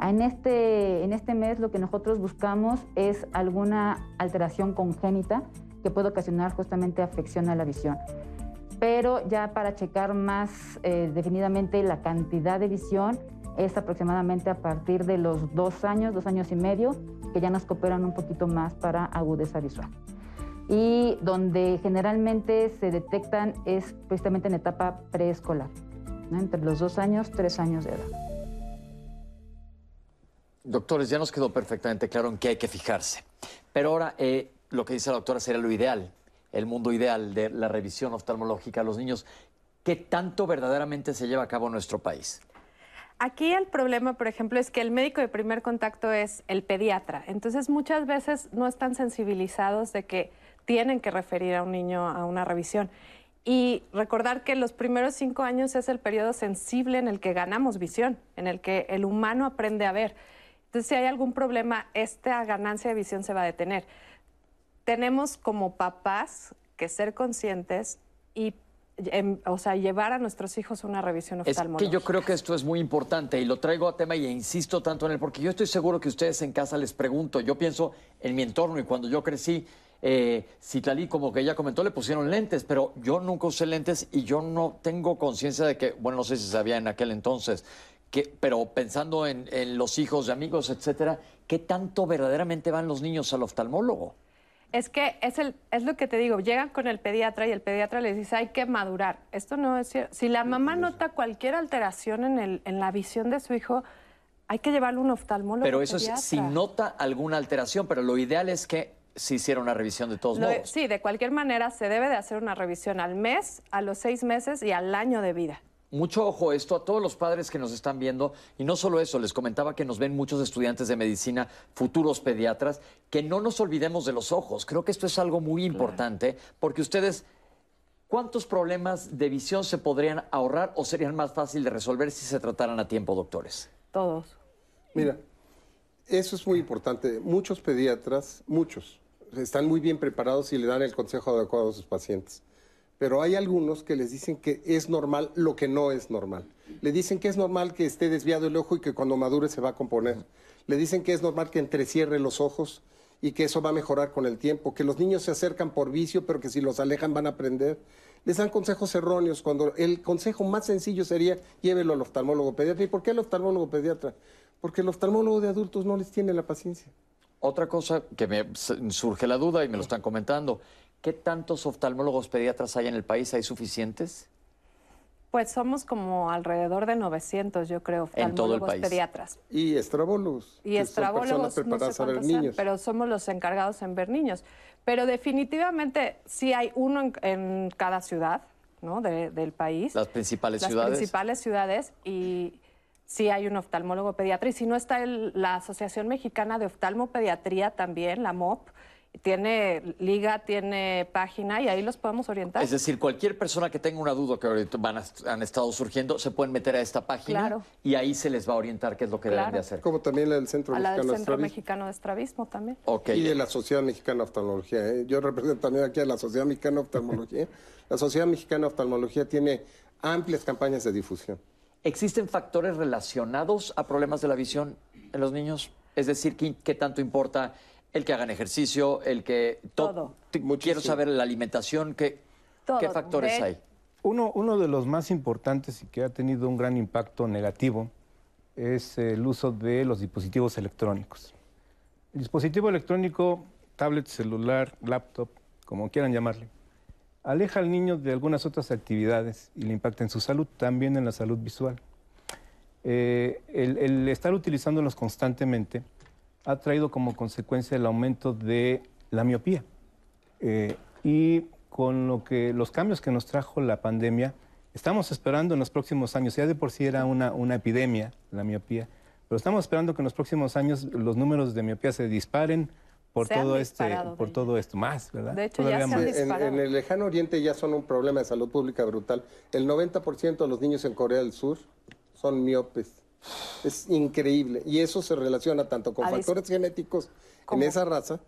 En este, en este mes lo que nosotros buscamos es alguna alteración congénita que puede ocasionar justamente afección a la visión. Pero ya para checar más eh, definidamente la cantidad de visión es aproximadamente a partir de los dos años, dos años y medio, que ya nos cooperan un poquito más para agudeza visual. Y donde generalmente se detectan es precisamente en etapa preescolar, entre los dos años, tres años de edad. Doctores, ya nos quedó perfectamente claro en qué hay que fijarse. Pero ahora, eh, lo que dice la doctora sería lo ideal, el mundo ideal de la revisión oftalmológica a los niños. ¿Qué tanto verdaderamente se lleva a cabo en nuestro país? Aquí el problema, por ejemplo, es que el médico de primer contacto es el pediatra. Entonces, muchas veces no están sensibilizados de que tienen que referir a un niño a una revisión. Y recordar que los primeros cinco años es el periodo sensible en el que ganamos visión, en el que el humano aprende a ver. Entonces, si hay algún problema, esta ganancia de visión se va a detener. Tenemos como papás que ser conscientes y em, o sea, llevar a nuestros hijos a una revisión oftalmológica. Es que yo creo que esto es muy importante y lo traigo a tema y insisto tanto en él, porque yo estoy seguro que ustedes en casa les pregunto, yo pienso en mi entorno y cuando yo crecí, eh, Citlali, como que ella comentó, le pusieron lentes, pero yo nunca usé lentes y yo no tengo conciencia de que, bueno, no sé si sabía en aquel entonces, pero pensando en, los hijos de amigos, etcétera, ¿qué tanto verdaderamente van los niños al oftalmólogo? Es que es, el, es lo que te digo, llegan con el pediatra y el pediatra les dice hay que madurar. Esto no es cierto. Si la mamá nota cualquier alteración en, el, en la visión de su hijo, hay que llevarlo a un oftalmólogo. Pero eso es si nota alguna alteración, pero lo ideal es que se hiciera una revisión de todos modos. Sí, de cualquier manera se debe de hacer una revisión al mes, a los seis meses y al año de vida. Mucho ojo esto a todos los padres que nos están viendo y no solo eso, les comentaba que nos ven muchos estudiantes de medicina, futuros pediatras, que no nos olvidemos de los ojos. Creo que esto es algo muy importante porque ustedes, ¿cuántos problemas de visión se podrían ahorrar o serían más fácil de resolver si se trataran a tiempo, doctores? Todos. Mira, eso es muy importante. Muchos pediatras, muchos, están muy bien preparados y le dan el consejo adecuado a sus pacientes pero hay algunos que les dicen que es normal lo que no es normal. Le dicen que es normal que esté desviado el ojo y que cuando madure se va a componer. Le dicen que es normal que entrecierre los ojos y que eso va a mejorar con el tiempo, que los niños se acercan por vicio, pero que si los alejan van a aprender. Les dan consejos erróneos cuando el consejo más sencillo sería llévelo al oftalmólogo pediatra. ¿Y por qué al oftalmólogo pediatra? Porque el oftalmólogo de adultos no les tiene la paciencia. Otra cosa que me surge la duda y me lo están comentando, ¿Qué tantos oftalmólogos pediatras hay en el país? ¿Hay suficientes? Pues somos como alrededor de 900, yo creo, oftalmólogos en todo el país. pediatras. Y estrabólogos. Y estrabólogos, no sé ver niños. pero somos los encargados en ver niños. Pero definitivamente sí hay uno en, cada ciudad ¿no? del país. Las principales ciudades. Las principales ciudades y sí hay un oftalmólogo pediatra. Y si no está la Asociación Mexicana de Oftalmopediatría también, la MOP, tiene liga, tiene página y ahí los podemos orientar. Es decir, cualquier persona que tenga una duda que ahorita van han estado surgiendo, se pueden meter a esta página y ahí se les va a orientar qué es lo que deben de hacer. Como también la del Centro, a la Mexicano, del Centro Mexicano de Estrabismo también. Y de la Sociedad Mexicana de Oftalmología. ¿eh? Yo represento también aquí a la Sociedad Mexicana de Oftalmología. la Sociedad Mexicana de Oftalmología tiene amplias campañas de difusión. ¿Existen factores relacionados a problemas de la visión en los niños? Es decir, qué tanto importa el que hagan ejercicio, el que... todo. Quiero saber la alimentación, ¿qué, ¿qué factores hay? Uno, uno de los más importantes y que ha tenido un gran impacto negativo es el uso de los dispositivos electrónicos. El dispositivo electrónico, tablet, celular, laptop, como quieran llamarle, aleja al niño de algunas otras actividades y le impacta en su salud, también en la salud visual. Eh, el estar utilizándolos constantemente ha traído como consecuencia el aumento de la miopía. Eh, y con lo que, los cambios que nos trajo la pandemia, estamos esperando en los próximos años, ya de por sí era una, una epidemia la miopía, pero estamos esperando que en los próximos años los números de miopía se disparen por se todo este, disparado, por todo esto más, ¿verdad? De hecho, ya Todavía se han más. En, disparado. en el lejano oriente ya son un problema de salud pública brutal. El 90% de los niños en Corea del Sur son miopes. Es increíble. Y eso se relaciona tanto con factores genéticos ¿Cómo? en esa raza,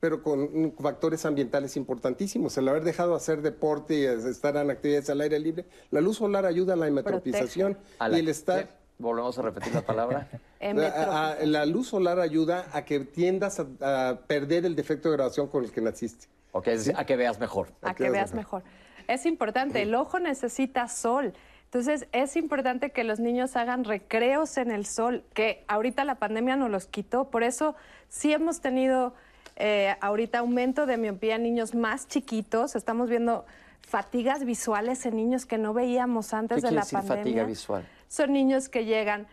pero con factores ambientales importantísimos. El haber dejado de hacer deporte y estar en actividades al aire libre. La luz solar ayuda a la hemetropización A la- y el estar... ¿Qué? Volvemos a repetir la palabra. A- a- la luz solar ayuda a que tiendas a, a perder el defecto de grabación con el que naciste. Ok, es decir, a que veas mejor. a que veas mejor. Es importante, el ojo necesita sol. Entonces, es importante que los niños hagan recreos en el sol, que ahorita la pandemia nos los quitó. Por eso sí hemos tenido eh, ahorita aumento de miopía en niños más chiquitos. Estamos viendo fatigas visuales en niños que no veíamos antes ¿Qué de la decir pandemia. fatiga visual? Son niños que llegan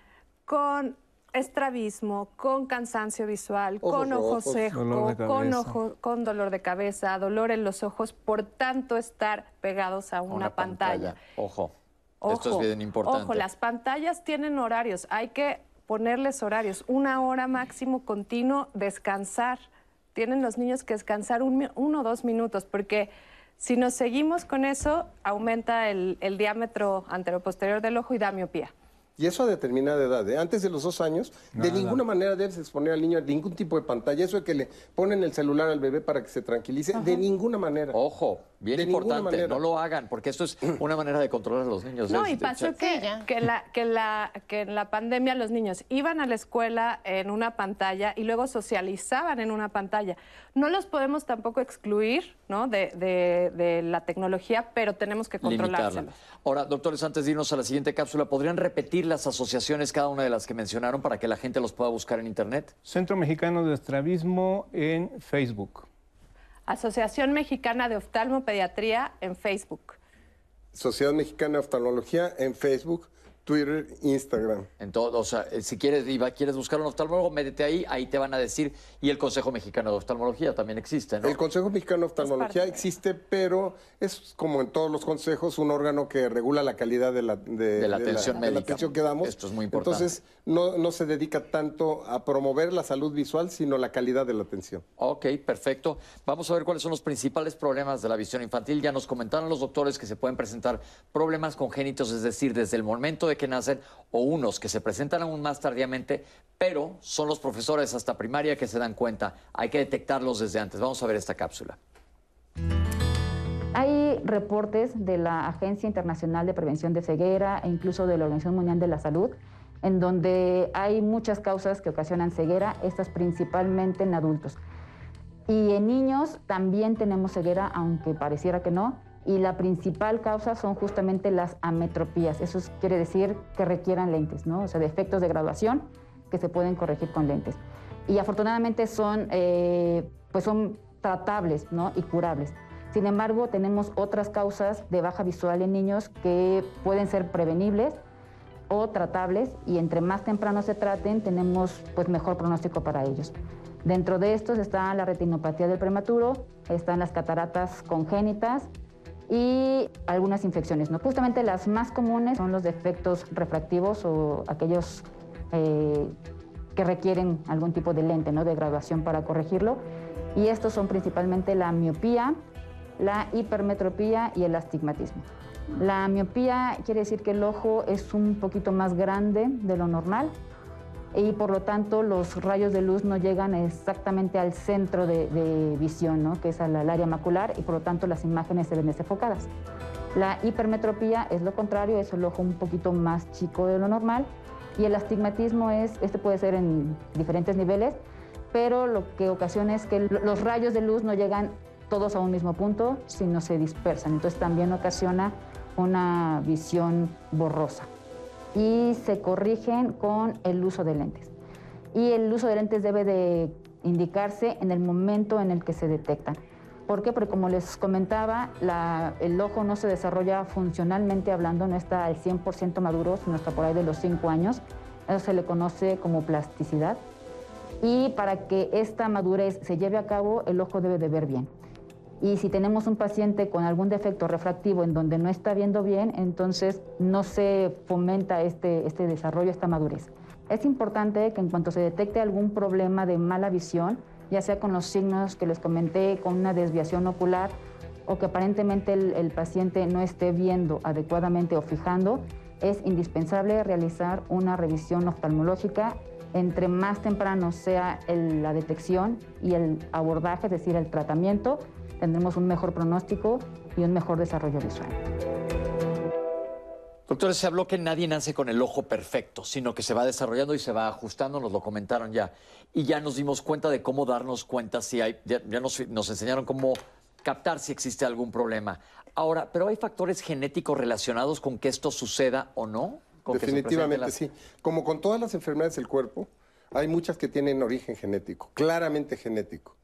con estrabismo, con cansancio visual, Ojos con ojos rojos, secos, con, ojo- con dolor de cabeza, dolor en los ojos, por tanto estar pegados a una, pantalla. Ojo. Ojo, Esto es bien importante. Ojo, las pantallas tienen horarios, hay que ponerles horarios, una hora máximo continuo, descansar. Tienen los niños que descansar un uno o dos minutos, porque si nos seguimos con eso, aumenta el, el diámetro anteroposterior del ojo y da miopía. Y eso a determinada edad. ¿eh? Antes de los dos años, de ninguna manera debes exponer al niño a ningún tipo de pantalla. Eso de que le ponen el celular al bebé para que se tranquilice, de ninguna manera. Ojo, bien De importante, no lo hagan, porque esto es una manera de controlar a los niños. No, Es- y pasó o sea, que, que, la, que, la, que en la pandemia los niños iban a la escuela en una pantalla y luego socializaban en una pantalla. No los podemos tampoco excluir ¿no? de, de- de la tecnología, pero tenemos que limitarla. controlárselo. Ahora, doctores, antes de irnos a la siguiente cápsula, ¿podrían repetir las asociaciones, cada una de las que mencionaron, para que la gente los pueda buscar en Internet? Centro Mexicano de Estrabismo en Facebook. Asociación Mexicana de Oftalmopediatría en Facebook. Sociedad Mexicana de Oftalmología en Facebook, Twitter, Instagram. En todo, o sea, eh, si quieres, Iba, quieres buscar un oftalmólogo, métete ahí, ahí te van a decir. Y el Consejo Mexicano de Oftalmología también existe, ¿no? El Consejo Mexicano de Oftalmología parte. existe, pero es como en todos los consejos, un órgano que regula la calidad de la, de, De la atención de la médica. atención que damos. Esto es muy importante. Entonces, no, no se dedica tanto a promover la salud visual, sino la calidad de la atención. Ok, perfecto. Vamos a ver cuáles son los principales problemas de la visión infantil. Ya nos comentaron los doctores que se pueden presentar problemas congénitos, es decir, desde el momento de que nacen, o unos que se presentan aún más tardíamente, pero son los profesores hasta primaria que se dan cuenta. Hay que detectarlos desde antes. Vamos a ver esta cápsula. Hay reportes de la Agencia Internacional de Prevención de Ceguera e incluso de la Organización Mundial de la Salud, en donde hay muchas causas que ocasionan ceguera, estas principalmente en adultos. Y en niños también tenemos ceguera, aunque pareciera que no, y la principal causa son justamente las ametropías. Eso es- quiere decir que requieran lentes, ¿no? O sea, defectos de graduación que se pueden corregir con lentes. Y afortunadamente son, eh, pues son tratables, ¿no? Y curables. Sin embargo, tenemos otras causas de baja visual en niños que pueden ser prevenibles o tratables y entre más temprano se traten, tenemos pues mejor pronóstico para ellos. Dentro de estos está la retinopatía del prematuro, están las cataratas congénitas y algunas infecciones. ¿no? Justamente las más comunes son los defectos refractivos o aquellos eh, que requieren algún tipo de lente ¿no? de graduación para corregirlo. Y estos son principalmente la miopía, la hipermetropía y el astigmatismo. La miopía quiere decir que el ojo es un poquito más grande de lo normal y por lo tanto los rayos de luz no llegan exactamente al centro de, visión, ¿no? que es al, área macular y por lo tanto las imágenes se ven desenfocadas. La hipermetropía es lo contrario, es el ojo un poquito más chico de lo normal y el astigmatismo es, este puede ser en diferentes niveles, pero lo que ocasiona es que lo- los rayos de luz no llegan todos a un mismo punto, sino se dispersan. Entonces también ocasiona una visión borrosa y se corrigen con el uso de lentes. Y el uso de lentes debe de indicarse en el momento en el que se detectan. ¿Por qué? Porque como les comentaba, el ojo no se desarrolla funcionalmente hablando, no está al 100% maduro, sino está por ahí de los 5 años. Eso se le conoce como plasticidad. Y para que esta madurez se lleve a cabo, el ojo debe de ver bien. Y si tenemos un paciente con algún defecto refractivo en donde no está viendo bien, entonces no se fomenta este, este desarrollo, esta madurez. Es importante que en cuanto se detecte algún problema de mala visión, ya sea con los signos que les comenté, con una desviación ocular o que aparentemente el, el paciente no esté viendo adecuadamente o fijando, es indispensable realizar una revisión oftalmológica. Entre más temprano sea el- la detección y el abordaje, es decir, el tratamiento, tendremos un mejor pronóstico y un mejor desarrollo visual. Doctores, se habló que nadie nace con el ojo perfecto, sino que se va desarrollando y se va ajustando, nos lo comentaron ya. Y ya nos dimos cuenta de cómo darnos cuenta si hay, ya, ya nos, nos enseñaron cómo captar si existe algún problema. Ahora, ¿pero hay factores genéticos relacionados con que esto suceda o no? ¿Con que se Definitivamente sí. Como con todas las enfermedades del cuerpo, hay muchas que tienen origen genético, claramente genético.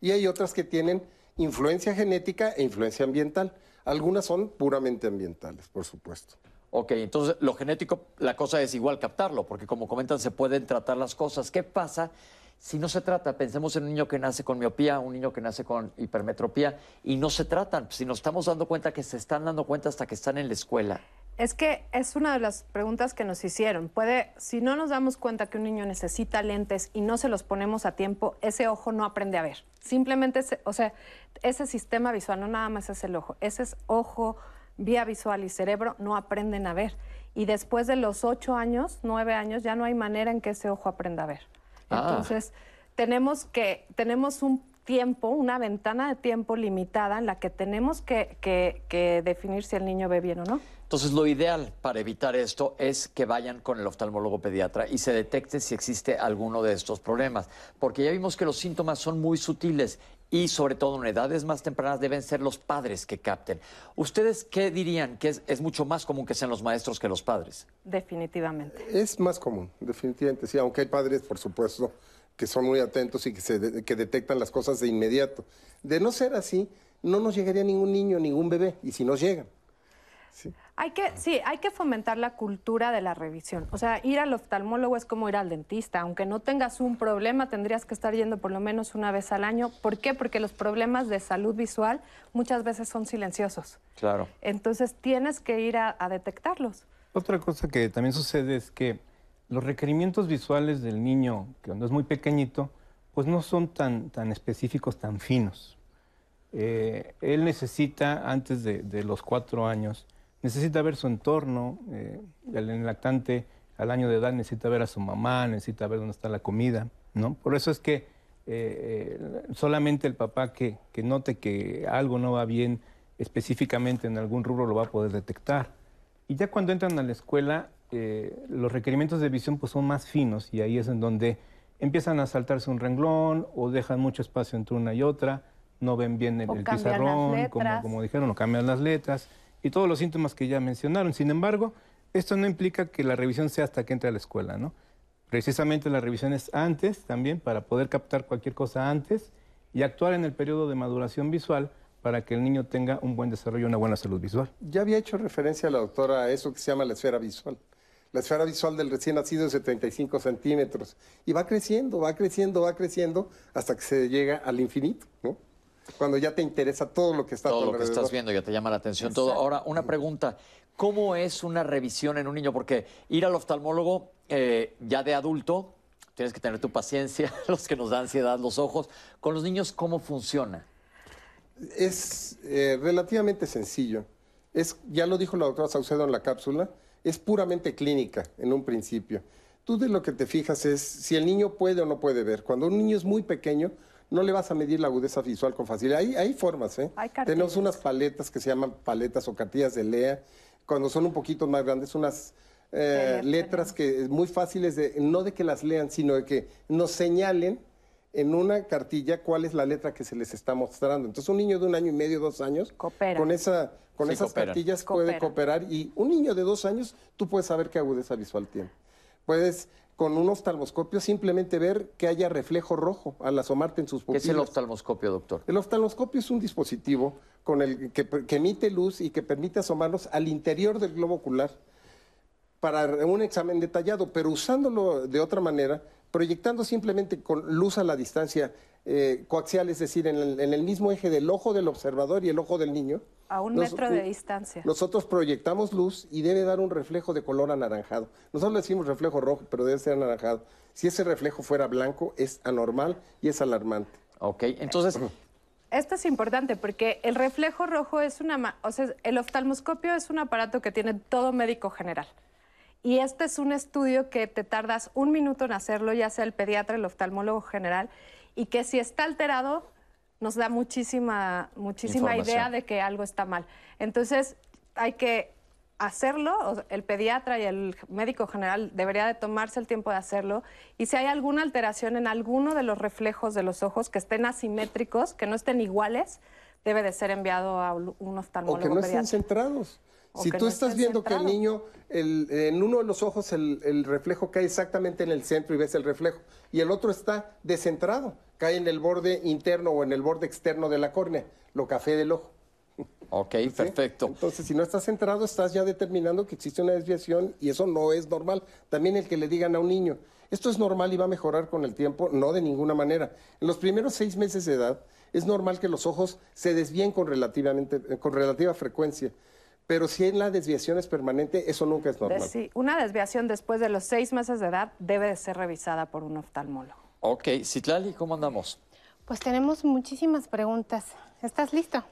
Y hay otras que tienen influencia genética e influencia ambiental. Algunas son puramente ambientales, por supuesto. Ok, entonces lo genético, la cosa es igual captarlo, porque como comentan, se pueden tratar las cosas. ¿Qué pasa si no se trata? Pensemos en un niño que nace con miopía, un niño que nace con hipermetropía, y no se tratan. Si nos estamos dando cuenta que se están dando cuenta hasta que están en la escuela. Es que es una de las preguntas que nos hicieron. Puede, si no nos damos cuenta que un niño necesita lentes y no se los ponemos a tiempo, ese ojo no aprende a ver. Simplemente, o sea, ese sistema visual, no nada más es el ojo, ese es ojo, vía visual y cerebro, no aprenden a ver. Y después de los ocho años, nueve años, ya no hay manera en que ese ojo aprenda a ver. Ah. Entonces, tenemos que, tenemos un tiempo, una ventana de tiempo limitada en la que tenemos que, que- que definir si el niño ve bien o no. Entonces, lo ideal para evitar esto es que vayan con el oftalmólogo pediatra y se detecte si existe alguno de estos problemas, porque ya vimos que los síntomas son muy sutiles y sobre todo en edades más tempranas deben ser los padres que capten. ¿Ustedes qué dirían? Que es, es mucho más común que sean los maestros que los padres. Definitivamente. Es más común, definitivamente, sí, aunque hay padres, por supuesto, que son muy atentos y que, se de- que detectan las cosas de inmediato. De no ser así, no nos llegaría ningún niño, ningún bebé, y si nos llegan. Hay que, sí, hay que fomentar la cultura de la revisión. O sea, ir al oftalmólogo es como ir al dentista. Aunque no tengas un problema, tendrías que estar yendo por lo menos una vez al año. ¿Por qué? Porque los problemas de salud visual muchas veces son silenciosos. Claro. Entonces tienes que ir a, a detectarlos. Otra cosa que también sucede es que los requerimientos visuales del niño, que cuando es muy pequeñito, pues no son tan, tan específicos, tan finos. Eh, él necesita, antes de, de los cuatro años, necesita ver su entorno. eh, el lactante al año de edad necesita ver a su mamá, necesita ver dónde está la comida, ¿no? Por eso es que eh, eh, solamente el papá que, que note que algo no va bien específicamente en algún rubro lo va a poder detectar. Y ya cuando entran a la escuela, eh, los requerimientos de visión pues, son más finos y ahí es en donde empiezan a saltarse un renglón o dejan mucho espacio entre una y otra, no ven bien el, O el pizarrón, como, como dijeron, o cambian las letras y todos los síntomas que ya mencionaron. Sin embargo, esto no implica que la revisión sea hasta que entre a la escuela, ¿no? Precisamente la revisión es antes también para poder captar cualquier cosa antes y actuar en el periodo de maduración visual para que el niño tenga un buen desarrollo, una buena salud visual. Ya había hecho referencia la doctora a eso que se llama la esfera visual. La esfera visual del recién nacido es de 75 centímetros y va creciendo, va creciendo, va creciendo hasta que se llega al infinito, ¿no? Cuando ya te interesa todo lo que está todo lo que estás viendo ya te llama la atención todo. Ahora, una pregunta. ¿Cómo es una revisión en un niño? Porque ir al oftalmólogo eh, ya de adulto, tienes que tener tu paciencia, los que nos da ansiedad los ojos. Con los niños, ¿cómo funciona? Es eh, relativamente sencillo. Es, ya lo dijo la doctora Saucedo en la cápsula, es puramente clínica en un principio. Tú de lo que te fijas es si el niño puede o no puede ver. Cuando un niño es muy pequeño, no le vas a medir la agudeza visual con facilidad. Hay, hay formas, ¿eh? Hay. Tenemos unas paletas que se llaman paletas o cartillas de LEA. Cuando son un poquito más grandes, unas eh, Letras letras que muy fáciles de, no de que las lean, sino de que nos señalen en una cartilla cuál es la letra que se les está mostrando. Entonces, un niño de un año y medio, dos años, Coopera. con, esa, con Sí, esas cooperan. cartillas puede cooperar. Y un niño de dos años, tú puedes saber qué agudeza visual tiene. Puedes, con un oftalmoscopio, simplemente ver que haya reflejo rojo al asomarte en sus ¿Qué pupilas. es el oftalmoscopio, doctor? El oftalmoscopio es un dispositivo con el que, que emite luz y que permite asomarnos al interior del globo ocular para un examen detallado, pero usándolo de otra manera, proyectando simplemente con luz a la distancia eh, coaxial, es decir, en el, en el mismo eje del ojo del observador y el ojo del niño. A un nos- metro de distancia. Nosotros proyectamos luz y debe dar un reflejo de color anaranjado. Nosotros le decimos reflejo rojo, pero debe ser anaranjado. Si ese reflejo fuera blanco, es anormal y es alarmante. Ok, entonces, Esto es importante porque el reflejo rojo es una, ma- o sea, el oftalmoscopio es un aparato que tiene todo médico general. Y este es un estudio que te tardas un minuto en hacerlo, ya sea el pediatra, el oftalmólogo general, y que si está alterado nos da muchísima, muchísima idea de que algo está mal. Entonces hay que hacerlo, o el pediatra y el médico general debería de tomarse el tiempo de hacerlo y si hay alguna alteración en alguno de los reflejos de los ojos que estén asimétricos, que no estén iguales, debe de ser enviado a un O oftalmólogo que no estén pediatra. centrados. Si tú no estás viendo que el niño, el- en uno de los ojos el, el reflejo cae exactamente en el centro y ves el reflejo, y el otro está descentrado, cae en el borde interno o en el borde externo de la córnea, lo café del ojo. ok, ¿sí? perfecto. Entonces, si no estás centrado, estás ya determinando que existe una desviación y eso no es normal. También el que le digan a un niño, esto es normal y va a mejorar con el tiempo, no de ninguna manera. En los primeros seis meses de edad es normal que los ojos se desvíen con, relativamente, con relativa frecuencia, pero si la desviación es permanente, eso nunca es normal. sí, una desviación después de los seis meses de edad debe de ser revisada por un oftalmólogo. Ok, Citlali, ¿cómo andamos? Pues tenemos muchísimas preguntas. ¿Estás listo?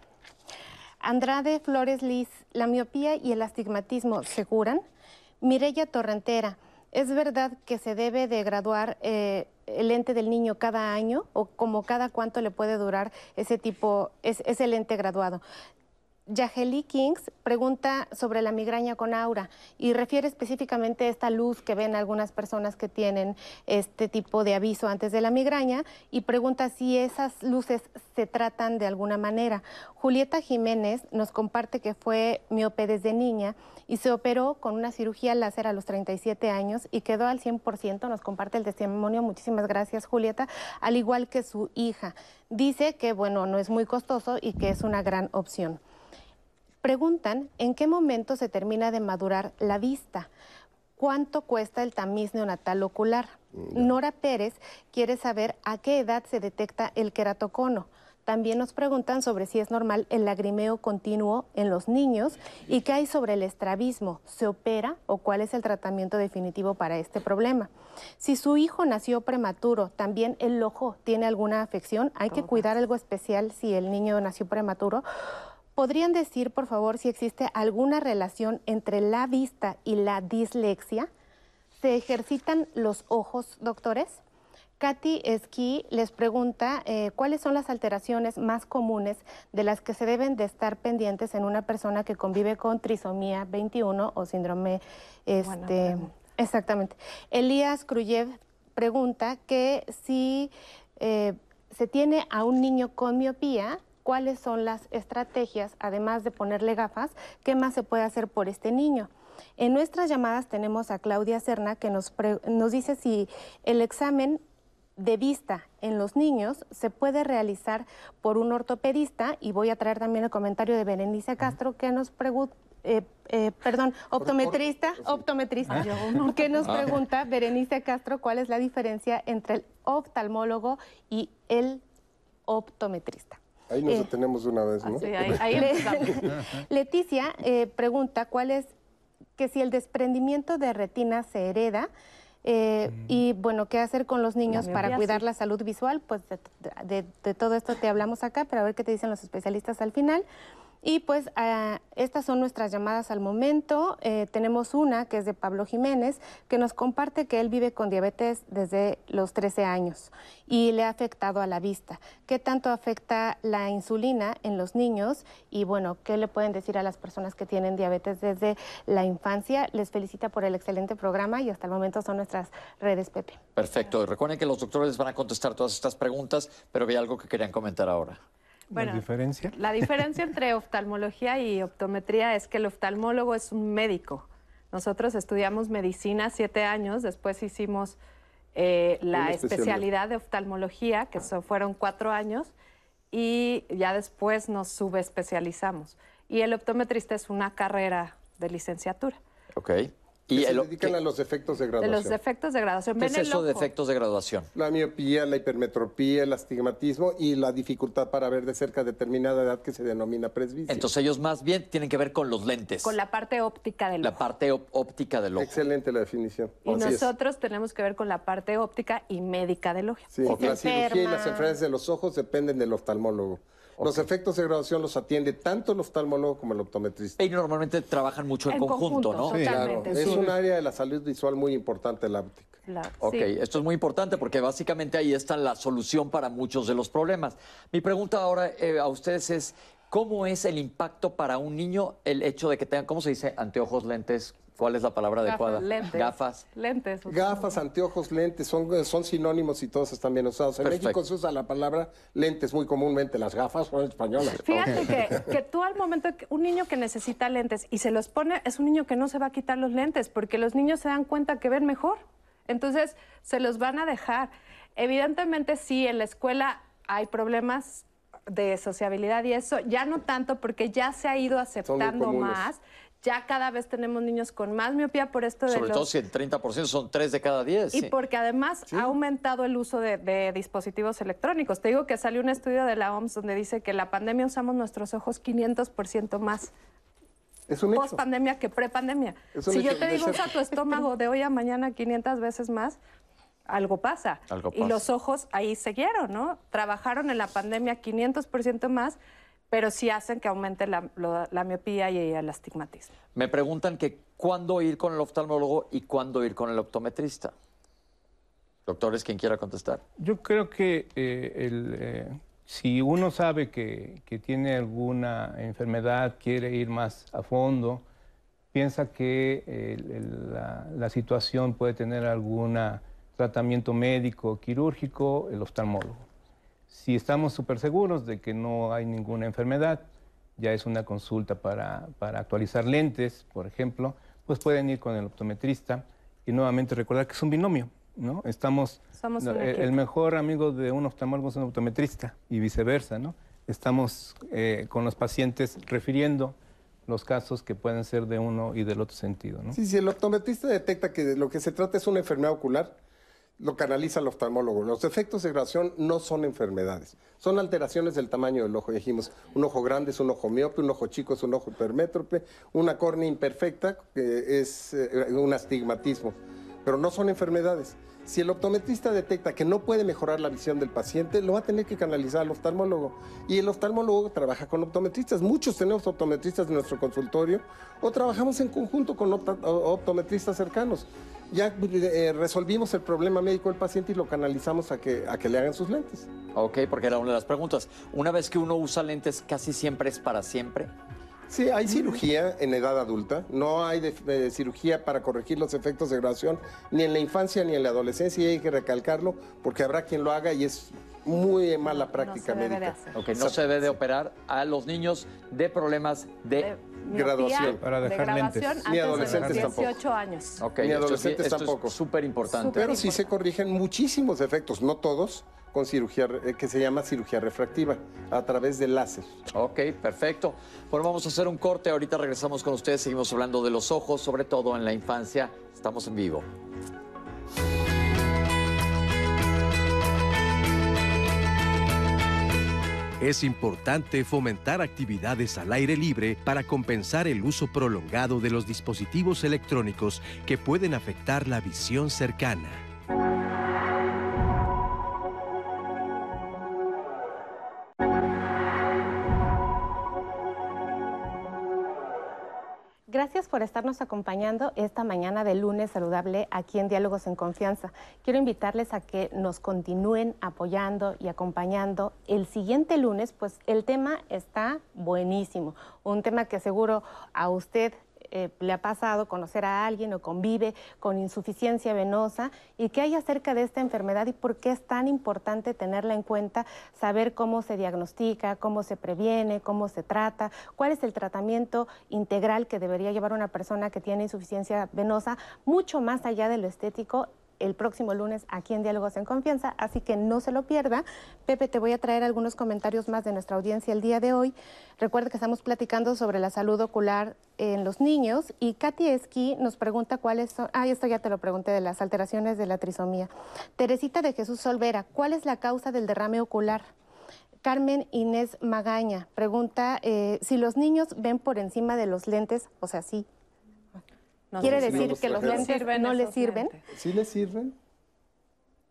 Andrade Flores Liz, ¿la miopía y el astigmatismo se curan? Mireya Torrentera, ¿es verdad que se debe de graduar eh, el lente del niño cada año o como cada cuánto le puede durar ese tipo, es- ese lente graduado? Yaheli Kings pregunta sobre la migraña con aura y refiere específicamente a esta luz que ven algunas personas que tienen este tipo de aviso antes de la migraña y pregunta si esas luces se tratan de alguna manera. Julieta Jiménez nos comparte que fue miope desde niña y se operó con una cirugía láser a los 37 años y quedó al 100%. Nos comparte el testimonio. Muchísimas gracias, Julieta. Al igual que su hija. Dice que, bueno, no es muy costoso y que es una gran opción. Preguntan en qué momento se termina de madurar la vista. ¿Cuánto cuesta el tamiz neonatal ocular? Nora Pérez quiere saber a qué edad se detecta el queratocono. También nos preguntan sobre si es normal el lagrimeo continuo en los niños y qué hay sobre el estrabismo. ¿Se opera o cuál es el tratamiento definitivo para este problema? Si su hijo nació prematuro, también el ojo tiene alguna afección, hay que cuidar algo especial si el niño nació prematuro. ¿Podrían decir, por favor, si existe alguna relación entre la vista y la dislexia? ¿Se ejercitan los ojos, doctores? Katy Esquí les pregunta eh, cuáles son las alteraciones más comunes de las que se deben de estar pendientes en una persona que convive con trisomía 21 o síndrome este, exactamente. Elías Kruyev pregunta que si eh, se tiene a un niño con miopía, cuáles son las estrategias, además de ponerle gafas, qué más se puede hacer por este niño. En nuestras llamadas tenemos a Claudia Serna que nos, pre- nos dice si el examen de vista en los niños se puede realizar por un ortopedista y voy a traer también el comentario de Berenice Castro que nos pregunta, perdón, optometrista, optometrista, que nos pregunta Berenice Castro cuál es la diferencia entre el oftalmólogo y el optometrista. Ahí nos Eh, detenemos de una vez, ¿no? Así, ahí. Leticia eh, pregunta cuál es que si el desprendimiento de retina se hereda eh, y bueno, qué hacer con los niños para cuidar sí. la salud visual, pues de, de- de todo esto te hablamos acá, pero a ver qué te dicen los especialistas al final. Y pues ah, estas son nuestras llamadas al momento. Eh, tenemos una que es de Pablo Jiménez, que nos comparte que él vive con diabetes desde los 13 años y le ha afectado a la vista. ¿Qué tanto afecta la insulina en los niños? Y bueno, ¿qué le pueden decir a las personas que tienen diabetes desde la infancia? Les felicita por el excelente programa y hasta el momento son nuestras redes, Pepe. Perfecto. Recuerden que los doctores van a contestar todas estas preguntas, pero había algo que querían comentar ahora. Bueno, ¿La diferencia? La diferencia entre oftalmología y optometría es que el oftalmólogo es un médico. Nosotros estudiamos medicina siete años, después hicimos eh, la especialidad. especialidad de oftalmología, que eso fueron cuatro años, y ya después nos subespecializamos. Y el optometrista es una carrera de licenciatura. ¿Ok? Y se dedican a los efectos de De graduación. los defectos de graduación. ¿Qué Ven es eso de efectos de graduación? La miopía, la hipermetropía, el astigmatismo y la dificultad para ver de cerca a determinada edad que se denomina presbicia. Entonces ellos más bien tienen que ver con los lentes. Con la parte óptica del la ojo. parte op- óptica del ojo. Excelente la definición. Y Así es. nosotros tenemos que ver con la parte óptica y médica del ojo. Sí, Si se la cirugía y las enfermedades de los ojos dependen del oftalmólogo. Los efectos de graduación los atiende tanto el oftalmólogo como el optometrista. Y normalmente trabajan mucho en, En conjunto, conjunto, ¿no? sí. Claro, es un área de la salud visual muy importante la óptica. Claro, Ok, sí. esto es muy importante porque básicamente ahí está la solución para muchos de los problemas. Mi pregunta ahora eh, a ustedes es, ¿cómo es el impacto para un niño el hecho de que tengan, ¿cómo se dice? Anteojos, lentes, ¿cuál es la palabra adecuada? Lentes. Gafas. Lentes. Gafas, anteojos, lentes, son, son sinónimos y todos están bien usados. En Perfecto. México se usa la palabra lentes muy comúnmente, las gafas son españolas. Fíjate que, que tú al momento que un niño que necesita lentes y se los pone, es un niño que no se va a quitar los lentes porque los niños se dan cuenta que ven mejor. Entonces, se los van a dejar. Evidentemente, sí, en la escuela hay problemas de sociabilidad y eso, ya no tanto porque ya se ha ido aceptando más. Ya cada vez tenemos niños con más miopía por esto de Sobre los... todo si el 30% son 3 de cada 10. Y sí. porque además ha aumentado el uso de, de dispositivos electrónicos. Te digo que salió un estudio de la OMS donde dice que la pandemia usamos nuestros ojos 500% más Es un hecho. post pandemia que pre pandemia. Es un Si yo te digo usa tu estómago de hoy a mañana 500 veces más, algo pasa. Algo Y pasa. los ojos ahí siguieron, ¿no? Trabajaron en la pandemia 500% más, pero sí hacen que aumente la, lo- la miopía y el astigmatismo. Me preguntan que cuándo ir con el oftalmólogo y cuándo ir con el optometrista. Doctores, quien quiera contestar. Yo creo que eh, el, eh, si uno sabe que, que tiene alguna enfermedad, quiere ir más a fondo, piensa que el- la, la situación puede tener algún tratamiento médico, quirúrgico, el oftalmólogo. Si estamos súper seguros de que no hay ninguna enfermedad, ya es una consulta para, para actualizar lentes, por ejemplo, pues pueden ir con el optometrista y nuevamente recordar que es un binomio, ¿no? Estamos, Somos un el, mejor amigo de un oftalmólogo es un optometrista y viceversa, ¿no? Estamos eh, con los pacientes refiriendo los casos que pueden ser de uno y del otro sentido, ¿no? Sí, si el optometrista detecta que de lo que se trata es una enfermedad ocular, lo canaliza al oftalmólogo. Los defectos de graduación no son enfermedades, son alteraciones del tamaño del ojo. Dijimos, un ojo grande es un ojo miope, un ojo chico es un ojo hipermétrope, una córnea imperfecta es eh, un astigmatismo, pero no son enfermedades. Si el optometrista detecta que no puede mejorar la visión del paciente, lo va a tener que canalizar al oftalmólogo. Y el oftalmólogo trabaja con optometristas. Muchos tenemos optometristas en nuestro consultorio o trabajamos en conjunto con optometristas cercanos. Ya eh, resolvimos el problema médico del paciente y lo canalizamos a que, a que le hagan sus lentes. Ok, porque era una de las preguntas. Una vez que uno usa lentes, casi siempre es para siempre. Sí, hay cirugía en edad adulta, no hay de- de cirugía para corregir los efectos de graduación ni en la infancia ni en la adolescencia y hay que recalcarlo porque habrá quien lo haga y es muy mala práctica no se debe de médica. hacer. Ok, no se debe de operar a los niños de problemas de... De Graduación. Para de dejar lentes. antes Ni de los adolescentes 18 tampoco. años. Ni esto es- adolescentes esto tampoco. es súper importante. Pero sí se corrigen muchísimos efectos, no todos, con cirugía eh, que se llama cirugía refractiva a través de láser. Ok, perfecto. Bueno, vamos a hacer un corte. Ahorita regresamos con ustedes. Seguimos hablando de los ojos, sobre todo en la infancia. Estamos en vivo. Es importante fomentar actividades al aire libre para compensar el uso prolongado de los dispositivos electrónicos que pueden afectar la visión cercana. Por estarnos acompañando esta mañana de lunes saludable aquí en Diálogos en Confianza. Quiero invitarles a que nos continúen apoyando y acompañando el siguiente lunes, pues el tema está buenísimo. Un tema que seguro a usted eh, le ha pasado conocer a alguien o convive con insuficiencia venosa y qué hay acerca de esta enfermedad y por qué es tan importante tenerla en cuenta, saber cómo se diagnostica, cómo se previene, cómo se trata, cuál es el tratamiento integral que debería llevar una persona que tiene insuficiencia venosa, mucho más allá de lo estético el próximo lunes aquí en Diálogos en Confianza, así que no se lo pierda. Pepe, te voy a traer algunos comentarios más de nuestra audiencia el día de hoy. Recuerda que estamos platicando sobre la salud ocular en los niños y Katy Esqui nos pregunta cuáles son, ah, esto ya te lo pregunté, de las alteraciones de la trisomía. Teresita de Jesús Solvera, ¿cuál es la causa del derrame ocular? Carmen Inés Magaña pregunta eh, si los niños ven por encima de los lentes, o sea, sí. ¿Quiere no, decir los que los lentes no les sirven? Sí les sirven,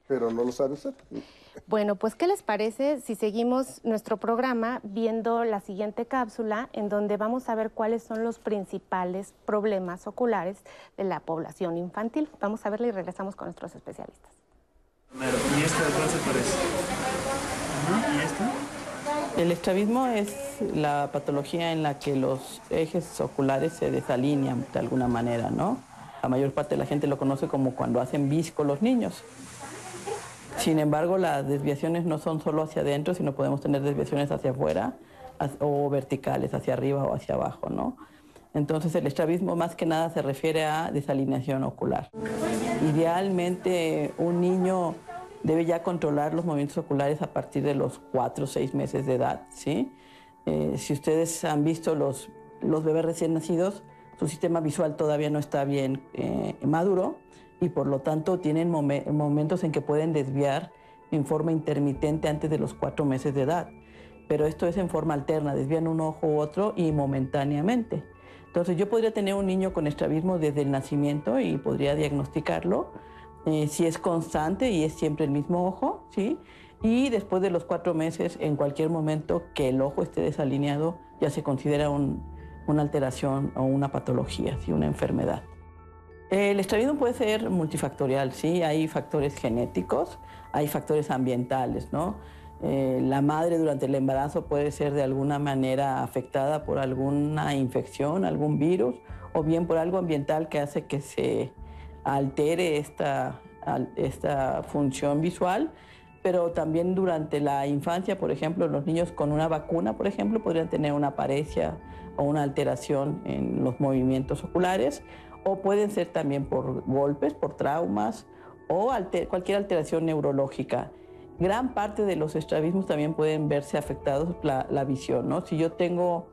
pero no lo sabe usar. Bueno, pues ¿qué les parece si seguimos nuestro programa viendo la siguiente cápsula en donde vamos a ver cuáles son los principales problemas oculares de la población infantil? Vamos a verla y regresamos con nuestros especialistas. Primero, ¿y esta de cuál se parece? El estrabismo es la patología en la que los ejes oculares se desalinean de alguna manera, ¿no? La mayor parte de la gente lo conoce como cuando hacen visco los niños. Sin embargo, las desviaciones no son solo hacia adentro, sino podemos tener desviaciones hacia afuera o verticales, hacia arriba o hacia abajo, ¿no? Entonces, el estrabismo más que nada se refiere a desalineación ocular. Idealmente, un niño debe ya controlar los movimientos oculares a partir de los 4 o 6 meses de edad, ¿sí? Eh, si ustedes han visto los, los bebés recién nacidos, su sistema visual todavía no está bien eh, maduro y por lo tanto tienen momen- momentos en que pueden desviar en forma intermitente antes de los 4 meses de edad. Pero esto es en forma alterna, desvían un ojo u otro y momentáneamente. Entonces yo podría tener un niño con estrabismo desde el nacimiento y podría diagnosticarlo eh, si es constante y es siempre el mismo ojo, ¿sí? Y después de los cuatro meses, en cualquier momento que el ojo esté desalineado, ya se considera un- una alteración o una patología, ¿sí? una enfermedad. El estrabismo puede ser multifactorial, sí, hay factores genéticos, hay factores ambientales, ¿no? Eh, la madre durante el embarazo puede ser de alguna manera afectada por alguna infección, algún virus, o bien por algo ambiental que hace que se altere esta, esta función visual, pero también durante la infancia, por ejemplo, los niños con una vacuna, por ejemplo, podrían tener una paresia o una alteración en los movimientos oculares, o pueden ser también por golpes, por traumas o cualquier alteración neurológica. Gran parte de los estrabismos también pueden verse afectados la, la visión, ¿no? Si yo tengo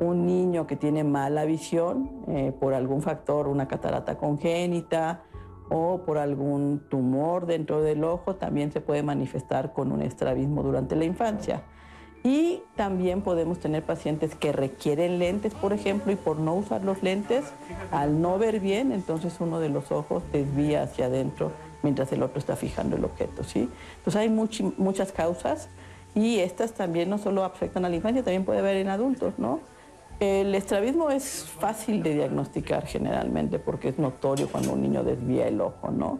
un niño que tiene mala visión eh, por algún factor, una catarata congénita o por algún tumor dentro del ojo, también se puede manifestar con un estrabismo durante la infancia. Y también podemos tener pacientes que requieren lentes, por ejemplo, y por no usar los lentes, al no ver bien, entonces uno de los ojos desvía hacia adentro mientras el otro está fijando el objeto, ¿sí? Entonces hay muchas causas y estas también no solo afectan a la infancia, también puede haber en adultos, ¿no? El estrabismo es fácil de diagnosticar generalmente porque es notorio cuando un niño desvía el ojo, ¿no?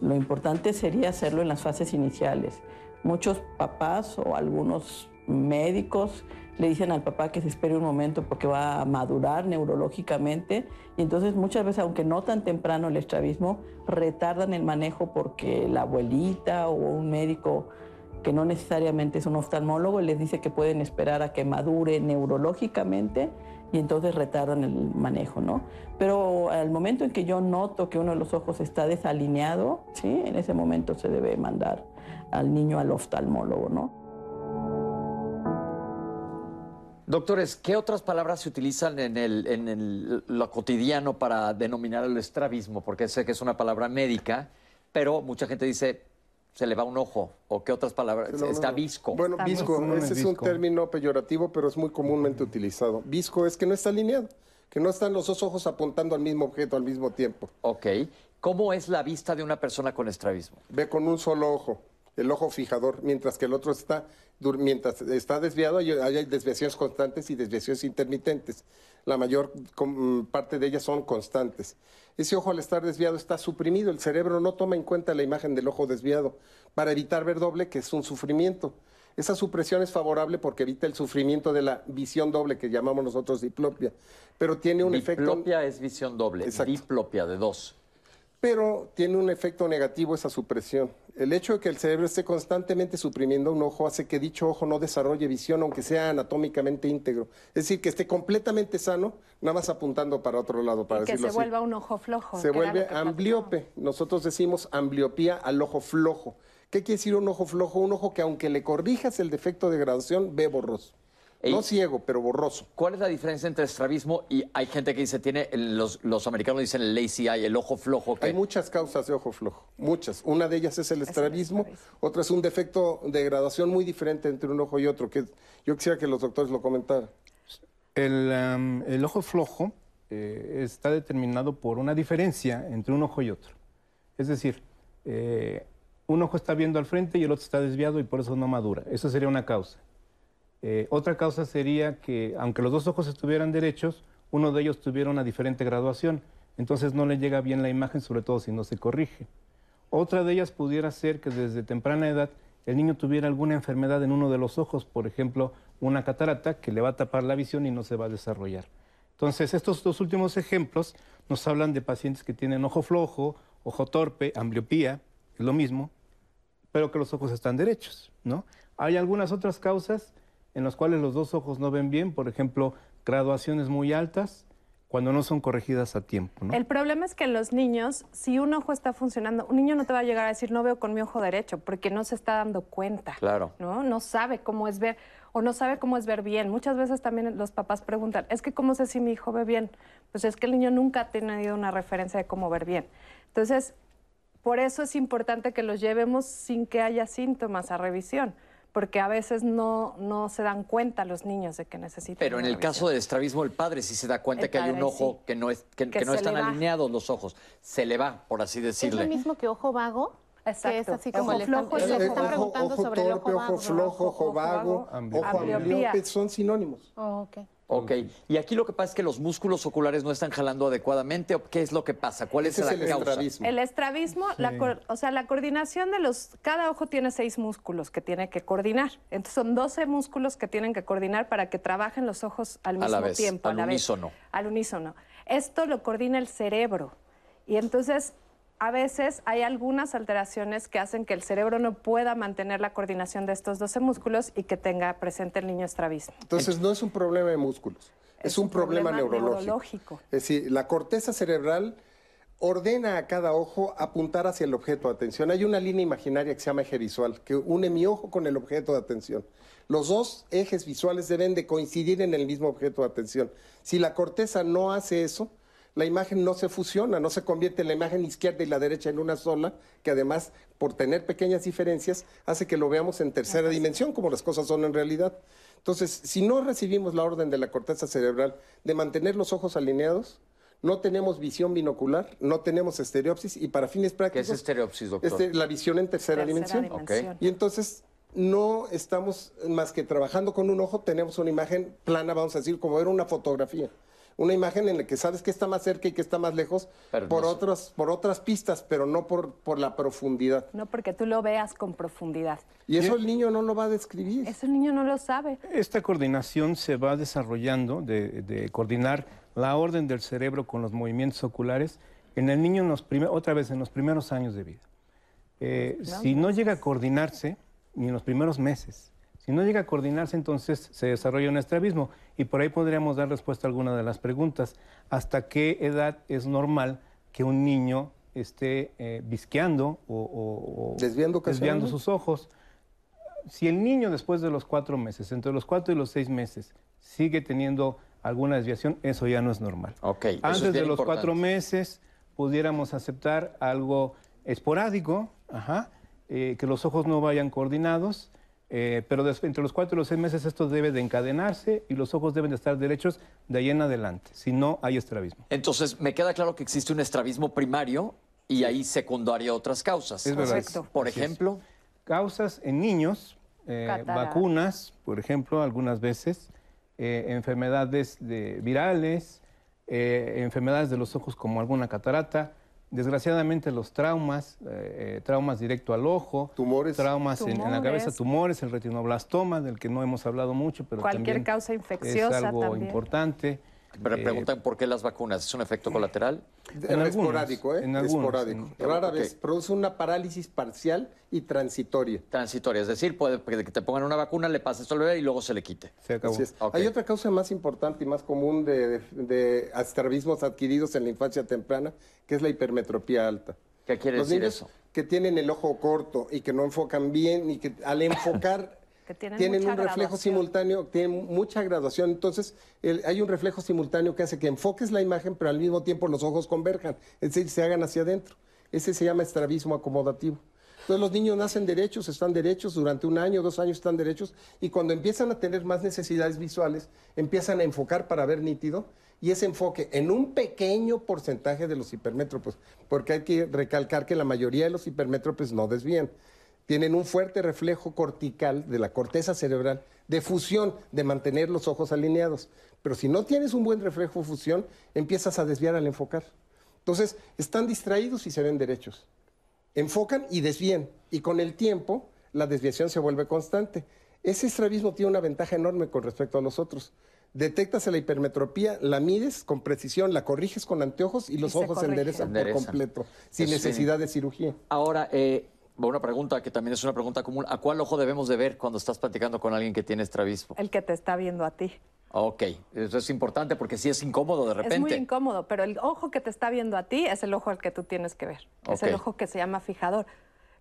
Lo importante sería hacerlo en las fases iniciales. Muchos papás o algunos médicos le dicen al papá que se espere un momento porque va a madurar neurológicamente y entonces muchas veces, aunque no tan temprano el estrabismo, retardan el manejo porque la abuelita o un médico que no necesariamente es un oftalmólogo les dice que pueden esperar a que madure neurológicamente y entonces retardan el manejo, ¿no? Pero al momento en que yo noto que uno de los ojos está desalineado, ¿sí? En ese momento se debe mandar al niño al oftalmólogo, ¿no? Doctores, ¿qué otras palabras se utilizan en, el, en el- lo cotidiano para denominar el estrabismo? Porque sé que es una palabra médica, pero mucha gente dice se le va un ojo. ¿O qué otras palabras? No, no, Está visco. Bueno, Está visco, ese es un término peyorativo, pero es muy comúnmente utilizado. Visco es que no está alineado, que no están los dos ojos apuntando al mismo objeto al mismo tiempo. Ok. ¿Cómo es la vista de una persona con estrabismo? Ve con un solo ojo, el ojo fijador, mientras que el otro está, mientras está desviado, hay, hay desviaciones constantes y desviaciones intermitentes. La mayor parte de ellas son constantes. Ese ojo al estar desviado está suprimido, el cerebro no toma en cuenta la imagen del ojo desviado para evitar ver doble, que es un sufrimiento. Esa supresión es favorable porque evita el sufrimiento de la visión doble que llamamos nosotros diplopia, pero tiene un efecto... Diplopia es visión doble. Exacto. Diplopia de dos. pero tiene un efecto negativo esa supresión. El hecho de que el cerebro esté constantemente suprimiendo un ojo hace que dicho ojo no desarrolle visión, aunque sea anatómicamente íntegro. Es decir, que esté completamente sano, nada más apuntando para otro lado, para Y que se decirlo así. vuelva un ojo flojo. Se vuelve ambliope. Nosotros decimos ambliopía al ojo flojo. ¿Qué quiere decir un ojo flojo? Un ojo que aunque le corrijas el defecto de graduación, ve borroso. Ey. No ciego, pero borroso. ¿Cuál es la diferencia entre estrabismo y hay gente que dice, tiene, los, los americanos dicen el lazy eye, el ojo flojo? Que, Hay muchas causas de ojo flojo, muchas. Una de ellas es el estrabismo, otra es un defecto de graduación muy diferente entre un ojo y otro, que yo quisiera que los doctores lo comentaran. El, am, el ojo flojo eh, está determinado por una diferencia entre un ojo y otro. Es decir, eh, un ojo está viendo al frente y el otro está desviado y por eso no madura. Eso sería una causa. Eh, otra causa sería que, aunque los dos ojos estuvieran derechos, uno de ellos tuviera una diferente graduación. Entonces no le llega bien la imagen, sobre todo si no se corrige. Otra de ellas pudiera ser que desde temprana edad el niño tuviera alguna enfermedad en uno de los ojos, por ejemplo, una catarata que le va a tapar la visión y no se va a desarrollar. Entonces, estos dos últimos ejemplos nos hablan de pacientes que tienen ojo flojo, ojo torpe, ambliopía, es lo mismo, pero que los ojos están derechos, ¿no? Hay algunas otras causas en las cuales los dos ojos no ven bien, por ejemplo, graduaciones muy altas, cuando no son corregidas a tiempo, ¿no? El problema es que en los niños, si un ojo está funcionando, un niño no te va a llegar a decir no veo con mi ojo derecho, porque no se está dando cuenta. Claro. ¿no? No sabe cómo es ver o no sabe cómo es ver bien. Muchas veces también los papás preguntan, es que cómo sé si mi hijo ve bien. Pues es que el niño nunca ha tenido una referencia de cómo ver bien. Entonces, por eso es importante que los llevemos sin que haya síntomas a revisión, porque a veces no, no se dan cuenta los niños de que necesitan. Pero en el caso del estrabismo, el padre sí se da cuenta El que hay un ojo sí. que no, es, que, Que que no están alineados los ojos. Se le va, por así ¿Es lo decirle. mismo que ojo vago? Que es Exacto. así Ojo como flojo ojo están vago. preguntando ojo sobre el torpe, ojo ojo vago. flojo, ojo ojo vago, ojo ambliopía. son sinónimos. Oh, ok. Ok. Y aquí lo que pasa es que los músculos oculares no están jalando adecuadamente. ¿o ¿Qué es lo que pasa? ¿Cuál es es la el causa? estrabismo. El estrabismo, la cor- o sea, la coordinación de los... Cada ojo tiene seis músculos que tiene que coordinar. Entonces son 12 músculos que tienen que coordinar para que trabajen los ojos al A mismo la vez, tiempo. al a la vez. unísono. Al unísono. Esto lo coordina el cerebro. Y entonces... A veces hay algunas alteraciones que hacen que el cerebro no pueda mantener la coordinación de estos 12 músculos y que tenga presente el niño estrabismo. Entonces no es un problema de músculos, es, un, problema, neurológico. neurológico. Es decir, la corteza cerebral ordena a cada ojo apuntar hacia el objeto de atención. Hay una línea imaginaria que se llama eje visual, que une mi ojo con el objeto de atención. Los dos ejes visuales deben de coincidir en el mismo objeto de atención. Si la corteza no hace eso, la imagen no se fusiona, no se convierte en la imagen izquierda y la derecha en una sola, que además, por tener pequeñas diferencias, hace que lo veamos en tercera dimensión, como las cosas son en realidad. Entonces, si no recibimos la orden de la corteza cerebral de mantener los ojos alineados, no tenemos visión binocular, no tenemos estereopsis y para fines ¿Qué prácticos... es estereopsis, doctor? este, la visión en tercera, Tercera dimensión. dimensión. Y entonces no estamos más que trabajando con un ojo, tenemos una imagen plana, vamos a decir, como ver una fotografía. Una imagen en la que sabes que está más cerca y que está más lejos Pero por, no otras, por otras pistas, pero no por, por la profundidad. No porque tú lo veas con profundidad. Y eso el niño no lo va a describir. Eso el niño no lo sabe. Esta coordinación se va desarrollando de, de coordinar la orden del cerebro con los movimientos oculares en el niño en los prime- otra vez en los primeros años de vida. Eh, si no llega a coordinarse, ni en los primeros meses, si no llega a coordinarse, entonces se desarrolla un estrabismo y por ahí podríamos dar respuesta a alguna de las preguntas. ¿Hasta qué edad es normal que un niño esté eh, visqueando o, Desviando sus ojos? si el niño después de los cuatro meses, entre los cuatro y los seis meses, sigue teniendo alguna desviación, eso ya no es normal. Es Antes de los importante. cuatro meses pudiéramos aceptar algo esporádico, ajá, eh, que los ojos no vayan coordinados, eh, pero entre los cuatro y los seis meses esto debe de encadenarse y los ojos deben de estar derechos de ahí en adelante, si no hay estrabismo. Entonces, me queda claro que existe un estrabismo primario y ahí secundaria otras causas. Es verdad. Por Así es. ejemplo, Causas en niños, eh, vacunas, por ejemplo, algunas veces, eh, enfermedades de- virales, eh, enfermedades de los ojos como alguna catarata, desgraciadamente los traumas, eh, eh, traumas directo al ojo, Tumores. traumas en, en la cabeza, Tumores. el retinoblastoma, del que no hemos hablado mucho, pero Cualquier también causa es infecciosa algo también. importante. Me preguntan por qué las vacunas. ¿Es un efecto colateral? En esporádico, ¿eh? en algunos, esporádico. en- Rara Ok. vez. Produce una parálisis parcial y transitoria. Transitoria, es decir, puede que te pongan una vacuna, le pases todo el bebé y luego se le quite. Se acabó. Así es. Ok. Hay otra causa más importante y más común de, de, adquiridos en la infancia temprana, que es la hipermetropía alta. ¿Qué quiere Los decir niños eso? que tienen el ojo corto y que no enfocan bien y que al enfocar Tienen tienen mucha un reflejo graduación. simultáneo, tienen mucha graduación. Entonces, el- hay un reflejo simultáneo que hace que enfoques la imagen, pero al mismo tiempo los ojos converjan, es decir, se hagan hacia adentro. Ese se llama estrabismo acomodativo. Entonces, los niños nacen derechos, están derechos, durante un año, dos años están derechos, y cuando empiezan a tener más necesidades visuales, empiezan a enfocar para ver nítido, y ese enfoque en un pequeño porcentaje de los hipermétropes, porque hay que recalcar que la mayoría de los hipermétropes no desvían tienen un fuerte reflejo cortical de la corteza cerebral de fusión, de mantener los ojos alineados. Pero si no tienes un buen reflejo fusión, empiezas a desviar al enfocar. Entonces, están distraídos y se ven derechos. Enfocan y desvían. Y con el tiempo, la desviación se vuelve constante. Ese estrabismo tiene una ventaja enorme con respecto a los otros. Detectas la hipermetropía, la mides con precisión, la corriges con anteojos y los ojos se enderezan por completo, sin Eso sí. necesidad de cirugía. Ahora, eh, una pregunta que también es una pregunta común. ¿A cuál ojo debemos de ver cuando estás platicando con alguien que tiene estrabismo? El que te está viendo a ti. Ok, eso es importante porque sí es incómodo de Es muy repente. incómodo, pero el ojo que te está viendo a ti es el ojo al que tú tienes que ver. Es el ojo que se llama fijador.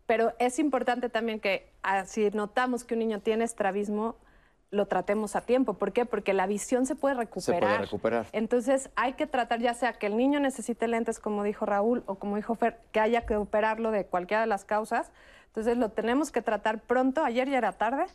Pero es importante también que ah, si notamos que un niño tiene estrabismo, lo tratemos a tiempo. ¿Por qué? Porque la visión se puede recuperar. recuperar. Entonces hay que tratar ya sea que el niño necesite lentes, como dijo Raúl, o como dijo Fer, que haya que operarlo de cualquiera de las causas. Entonces lo tenemos que tratar pronto, ayer ya era tarde,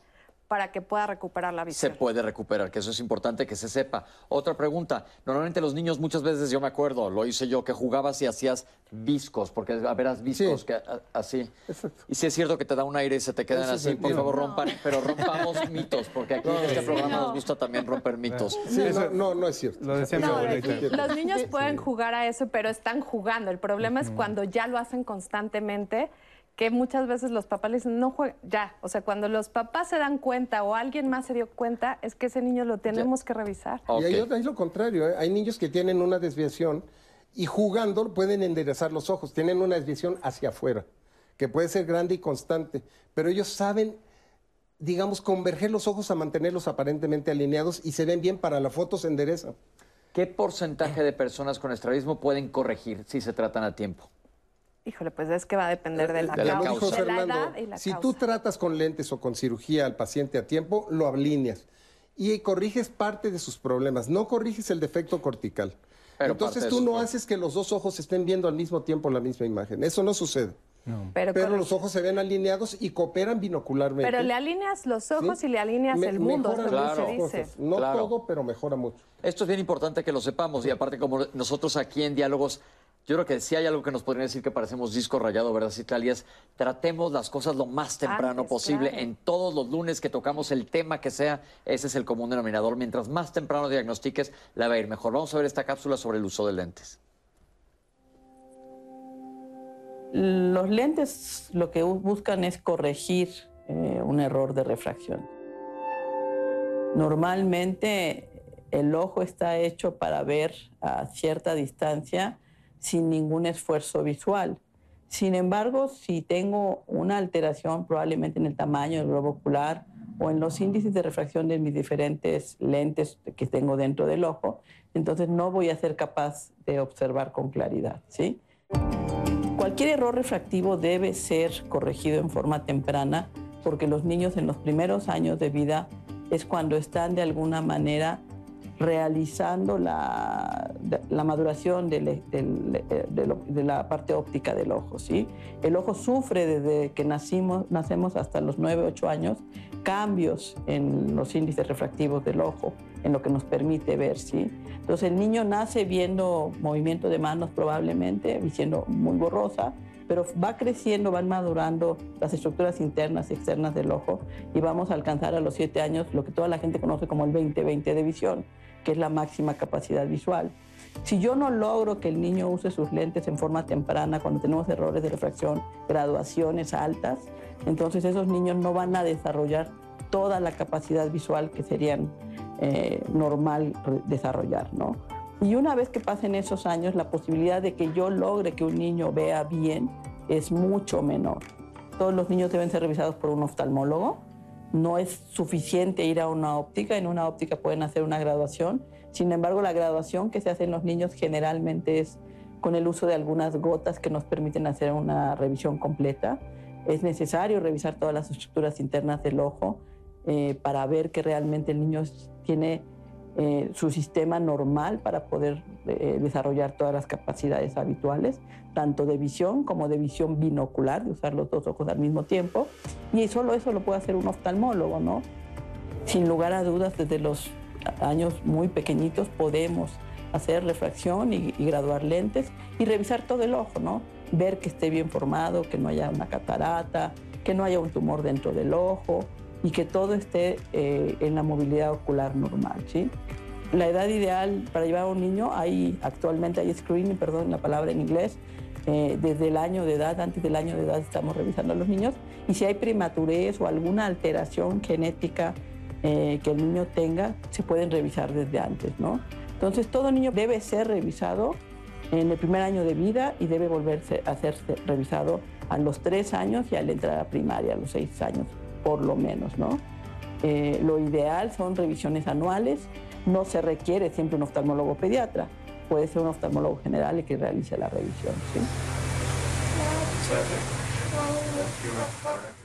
para que pueda recuperar la se visión. puede recuperar, que eso es importante que se sepa. Otra pregunta, normalmente los niños muchas veces, yo me acuerdo, lo hice yo, que jugabas y hacías viscos, porque verás viscos, Sí. que, a- así. Exacto. Y si es cierto que te da un aire y se te quedan Eso así, por favor No. rompan, pero rompamos mitos, porque aquí en este Sí, programa no. nos gusta también romper mitos. Sí, Eso- no, no, no es cierto. Lo decía mi No, abuelita. los niños pueden jugar a eso, pero están jugando. El problema es cuando ya lo hacen constantemente, que muchas veces los papás le dicen, no jueguen, ya. O sea, cuando los papás se dan cuenta o alguien más se dio cuenta, es que ese niño lo tenemos que revisar. Y hay, otra- hay lo contrario, ¿eh? hay niños que tienen una desviación y jugando pueden enderezar los ojos, tienen una desviación hacia afuera, que puede ser grande y constante, pero ellos saben, digamos, converger los ojos a mantenerlos aparentemente alineados y se ven bien para la foto, se enderezan. ¿Qué porcentaje de personas con estrabismo pueden corregir si se tratan a tiempo? Híjole, pues es que va a depender de la, de la causa, causa. de la Fernando, edad y la si causa. tú tratas con lentes o con cirugía al paciente a tiempo, lo alineas y corriges parte de sus problemas, no corriges el defecto cortical. Pero Entonces tú no problemas. haces que los dos ojos estén viendo al mismo tiempo la misma imagen. Eso no sucede. pero, los ojos se ven alineados y cooperan binocularmente. pero le alineas los ojos ¿sí? y le alineas Me- el mundo, mejora se muchas dice. cosas. No Claro. todo, pero mejora mucho. Esto es bien importante que lo sepamos y aparte como nosotros aquí en Diálogos, yo creo que si hay algo que nos podrían decir que parecemos disco rayado, ¿verdad, Citlali? Es tratemos las cosas lo más temprano Antes, posible. claro. En todos los lunes que tocamos el tema que sea, ese es el común denominador. Mientras más temprano diagnostiques, la va a ir mejor. Vamos a ver esta cápsula sobre el uso de lentes. Los lentes lo que bu- buscan es corregir eh, un error de refracción. Normalmente el ojo está hecho para ver a cierta distancia sin ningún esfuerzo visual. Sin embargo, si tengo una alteración probablemente en el tamaño del globo ocular o en los índices de refracción de mis diferentes lentes que tengo dentro del ojo, entonces no voy a ser capaz de observar con claridad, ¿sí? Cualquier error refractivo debe ser corregido en forma temprana porque los niños en los primeros años de vida es cuando están de alguna manera realizando la, la maduración de la parte óptica del ojo. ¿sí? El ojo sufre desde que nacimos, nacemos hasta los 9, 8 años cambios en los índices refractivos del ojo, en lo que nos permite ver. ¿sí? Entonces el niño nace viendo movimiento de manos probablemente, siendo muy borrosa, pero va creciendo, van madurando las estructuras internas y externas del ojo y vamos a alcanzar a los 7 años lo que toda la gente conoce como el 20-20 de visión, que es la máxima capacidad visual. Si yo no logro que el niño use sus lentes en forma temprana, cuando tenemos errores de refracción, graduaciones altas, entonces esos niños no van a desarrollar toda la capacidad visual que serían eh, normal desarrollar, ¿no? Y una vez que pasen esos años, la posibilidad de que yo logre que un niño vea bien es mucho menor. Todos los niños deben ser revisados por un oftalmólogo. No es suficiente ir a una óptica. En una óptica pueden hacer una graduación. Sin embargo, la graduación que se hace en los niños generalmente es con el uso de algunas gotas que nos permiten hacer una revisión completa. Es necesario revisar todas las estructuras internas del ojo eh, para ver que realmente el niño tiene eh, su sistema normal para poder eh, desarrollar todas las capacidades habituales, tanto de visión como de visión binocular, de usar los dos ojos al mismo tiempo. Y solo eso lo puede hacer un oftalmólogo, ¿no? Sin lugar a dudas, desde los años muy pequeñitos podemos hacer refracción y, y graduar lentes y revisar todo el ojo, ¿no? Ver que esté bien formado, que no haya una catarata, que no haya un tumor dentro del ojo, y que todo esté eh, en la movilidad ocular normal. ¿sí? La edad ideal para llevar a un niño, hay, actualmente hay screening, perdón la palabra en inglés, eh, desde el año de edad, antes del año de edad estamos revisando a los niños y si hay prematurez o alguna alteración genética eh, que el niño tenga, se pueden revisar desde antes, ¿no? Entonces todo niño debe ser revisado en el primer año de vida y debe volverse a ser revisado a los tres años y al entrar a primaria, a los seis años por lo menos, ¿no? Eh, lo ideal son revisiones anuales, no se requiere siempre un oftalmólogo pediatra, puede ser un oftalmólogo general el que realice la revisión, ¿sí?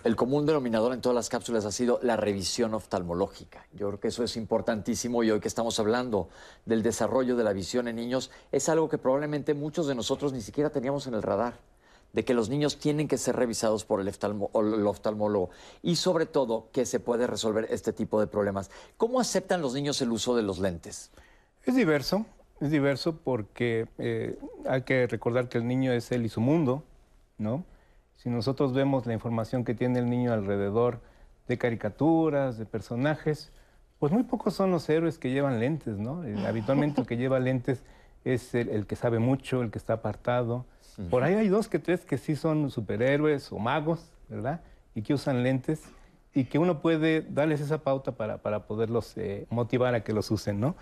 El común denominador en todas las cápsulas ha sido la revisión oftalmológica. Yo creo que eso es importantísimo y hoy que estamos hablando del desarrollo de la visión en niños, es algo que probablemente muchos de nosotros ni siquiera teníamos en el radar de que los niños tienen que ser revisados por el, oftalmólogo y sobre todo que se puede resolver este tipo de problemas. ¿Cómo aceptan los niños el uso de los lentes? Es diverso, es diverso porque eh, hay que recordar que el niño es él y su mundo, ¿no? Si nosotros vemos la información que tiene el niño alrededor de caricaturas, de personajes, pues muy pocos son los héroes que llevan lentes, ¿no? Eh, habitualmente el que lleva lentes es el que sabe mucho, el que está apartado, por ahí hay dos que tres que sí son superhéroes o magos, ¿verdad? Y que usan lentes y que uno puede darles esa pauta para, para poderlos eh, motivar a que los usen, ¿no?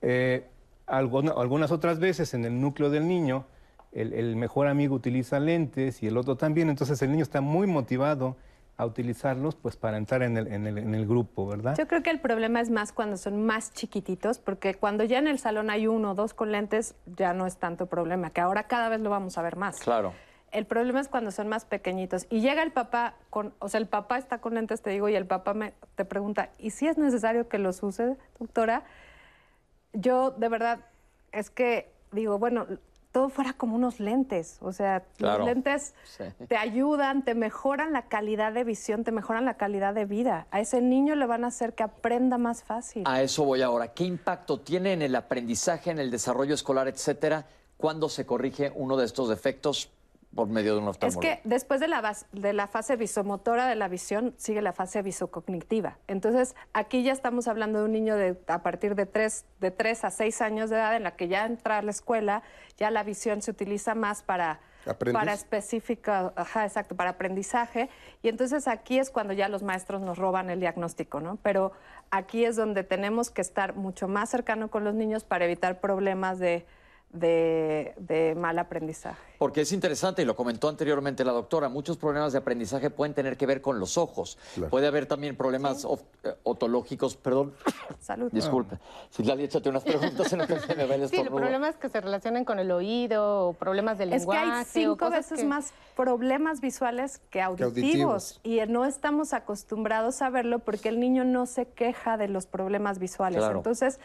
Eh, algunas otras veces en el núcleo del niño, el, el, mejor amigo utiliza lentes y el otro también, entonces el niño está muy motivado a utilizarlos pues para entrar en el, en, el, en el, grupo, ¿verdad? Yo creo que el problema es más cuando son más chiquititos, porque cuando ya en el salón hay uno o dos con lentes, ya no es tanto problema, que ahora cada vez lo vamos a ver más. Claro. El problema es cuando son más pequeñitos. Y llega el papá con, o sea, el papá está con lentes, te digo, y el papá me, te pregunta, ¿y si es necesario que los use, doctora? Yo, de verdad, es que digo, bueno, todo fuera como unos lentes. O sea, los lentes te ayudan, te mejoran la calidad de visión, te mejoran la calidad de vida. A ese niño le van a hacer que aprenda más fácil. A eso voy ahora. ¿Qué impacto tiene en el aprendizaje, en el desarrollo escolar, etcétera, cuando se corrige uno de estos defectos por medio de un oftalmólogo. Es que después de la, de la fase visomotora de la visión sigue la fase visocognitiva. Entonces, aquí ya estamos hablando de un niño de, a partir de 3, de 3 a 6 años de edad en la que ya entra a la escuela, ya la visión se utiliza más para... Para específica, ajá, exacto, para aprendizaje. Y entonces aquí es cuando ya los maestros nos roban el diagnóstico, ¿no? Pero aquí es donde tenemos que estar mucho más cercano con los niños para evitar problemas de, de, mal aprendizaje. Porque es interesante, y lo comentó anteriormente la doctora, muchos problemas de aprendizaje pueden tener que ver con los ojos. Puede haber también problemas eh, otológicos, perdón. Salud. Disculpe. Si la échate unas preguntas en lo que se me ve el Sí, problemas que se relacionan con el oído, o problemas del lenguaje. Es que hay cinco veces más problemas visuales que auditivos, Y no estamos acostumbrados a verlo porque el niño no se queja de los problemas visuales. Entonces,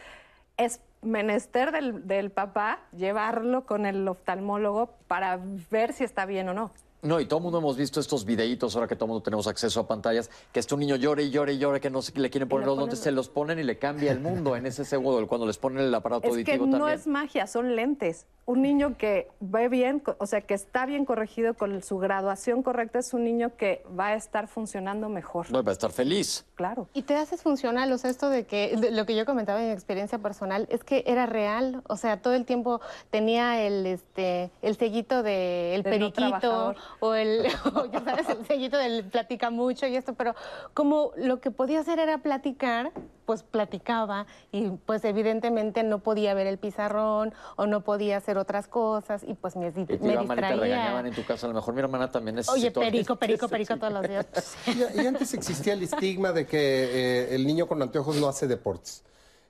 es menester del, del papá llevarlo con el oftalmólogo para ver si está bien o no. No, y todo el mundo hemos visto estos videitos, ahora que todo el mundo tenemos acceso a pantallas, que este niño llore y llore y llore, que no sé, le quieren poner los lentes, se los ponen y le cambia el mundo en ese segundo, cuando les ponen el aparato es auditivo que no es magia, son lentes. Un niño que ve bien, o sea, que está bien corregido con su graduación correcta, es un niño que va a estar funcionando mejor. No, va a estar feliz. Claro. Y te haces funcional, o sea, esto de que, lo que yo comentaba en mi experiencia personal, es que era real, o sea, todo el tiempo tenía el, este, el sellito del periquito, o el, o ya sabes, el sellito del platica mucho y esto, pero como lo que podía hacer era platicar, pues platicaba y pues evidentemente no podía ver el pizarrón o no podía hacer otras cosas y pues me, Y te me mal y te distraía. regañaban en tu casa. A lo mejor mi hermana también Oye, necesitó... perico, perico, perico todos los días. Y, y antes existía el estigma de que eh, el niño con anteojos no hace deportes.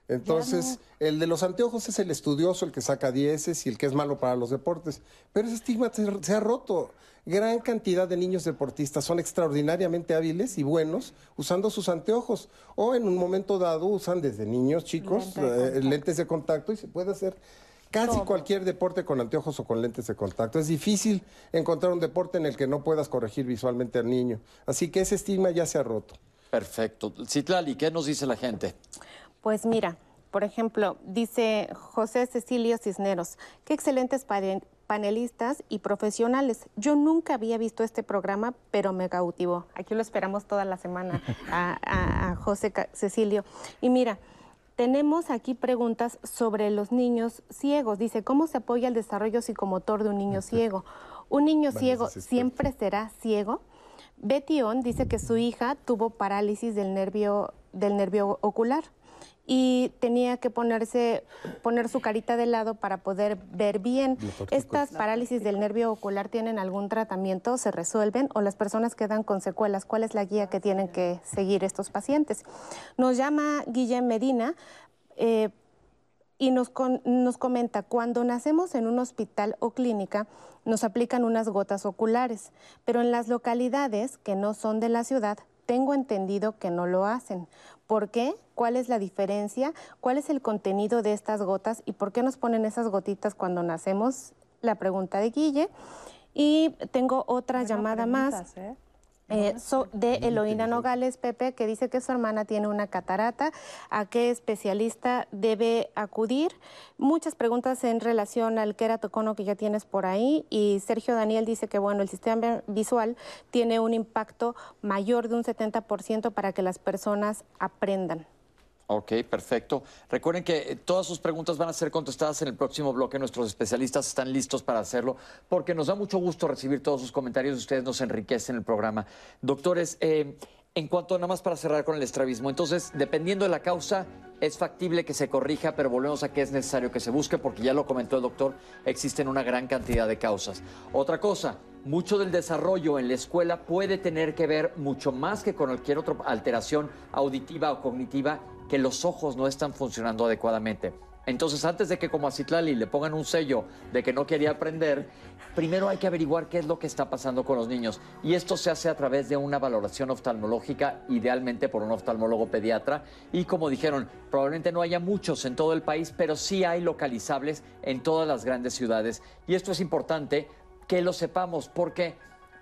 Entonces, el de los anteojos es el estudioso, el que saca dieces y el que es malo para los deportes. Pero ese estigma se, se ha roto. Gran cantidad de niños deportistas son extraordinariamente hábiles y buenos usando sus anteojos. O en un momento dado usan desde niños chicos Lente de eh, lentes de contacto y se puede hacer casi cualquier deporte con anteojos o con lentes de contacto. Es difícil encontrar un deporte en el que no puedas corregir visualmente al niño. Así que ese estigma ya se ha roto. Perfecto. Citlali, ¿qué nos dice la gente? Pues mira, por ejemplo, dice José Cecilio Cisneros, qué excelentes panelistas y profesionales. Yo nunca había visto este programa, pero me cautivó. Aquí lo esperamos toda la semana a, a- a José Cecilio. Y mira, tenemos aquí preguntas sobre los niños ciegos. Dice, ¿cómo se apoya el desarrollo psicomotor de un niño ciego? ¿Un niño ciego siempre será ciego? Betty On dice que su hija tuvo parálisis del nervio, del nervio ocular y tenía que ponerse, poner su carita de lado para poder ver bien. ¿Estas parálisis del nervio ocular tienen algún tratamiento? ¿Se resuelven? ¿O las personas quedan con secuelas? ¿Cuál es la guía que tienen que seguir estos pacientes? Nos llama Guillem Medina. eh, y nos, con- nos comenta, cuando nacemos en un hospital o clínica, nos aplican unas gotas oculares, pero en las localidades que no son de la ciudad, tengo entendido que no lo hacen. ¿Por qué? ¿Cuál es la diferencia? ¿Cuál es el contenido de estas gotas? ¿Y por qué nos ponen esas gotitas cuando nacemos? La pregunta de Guille. Y tengo otra Buena llamada más. ¿eh? Eh, so- de Eloína Nogales, Pepe, que dice que su hermana tiene una catarata. ¿A qué especialista debe acudir? Muchas preguntas en relación al queratocono que ya tienes por ahí. Y Sergio Daniel dice que, bueno, el sistema visual tiene un impacto mayor de un 70% para que las personas aprendan. Ok, perfecto. Recuerden que eh, todas sus preguntas van a ser contestadas en el próximo bloque. Nuestros especialistas están listos para hacerlo porque nos da mucho gusto recibir todos sus comentarios. Ustedes nos enriquecen el programa. Doctores, eh, en cuanto nada más para cerrar con el estrabismo, entonces, dependiendo de la causa, es factible que se corrija, pero volvemos a que es necesario que se busque porque ya lo comentó el doctor, existen una gran cantidad de causas. Otra cosa, mucho del desarrollo en la escuela puede tener que ver mucho más que con cualquier otra alteración auditiva o cognitiva que los ojos no están funcionando adecuadamente. Entonces, antes de que como a Citlali le pongan un sello de que no quería aprender, primero hay que averiguar qué es lo que está pasando con los niños. Y esto se hace a través de una valoración oftalmológica, idealmente por un oftalmólogo pediatra. Y como dijeron, probablemente no haya muchos en todo el país, pero sí hay localizables en todas las grandes ciudades. Y esto es importante que lo sepamos porque,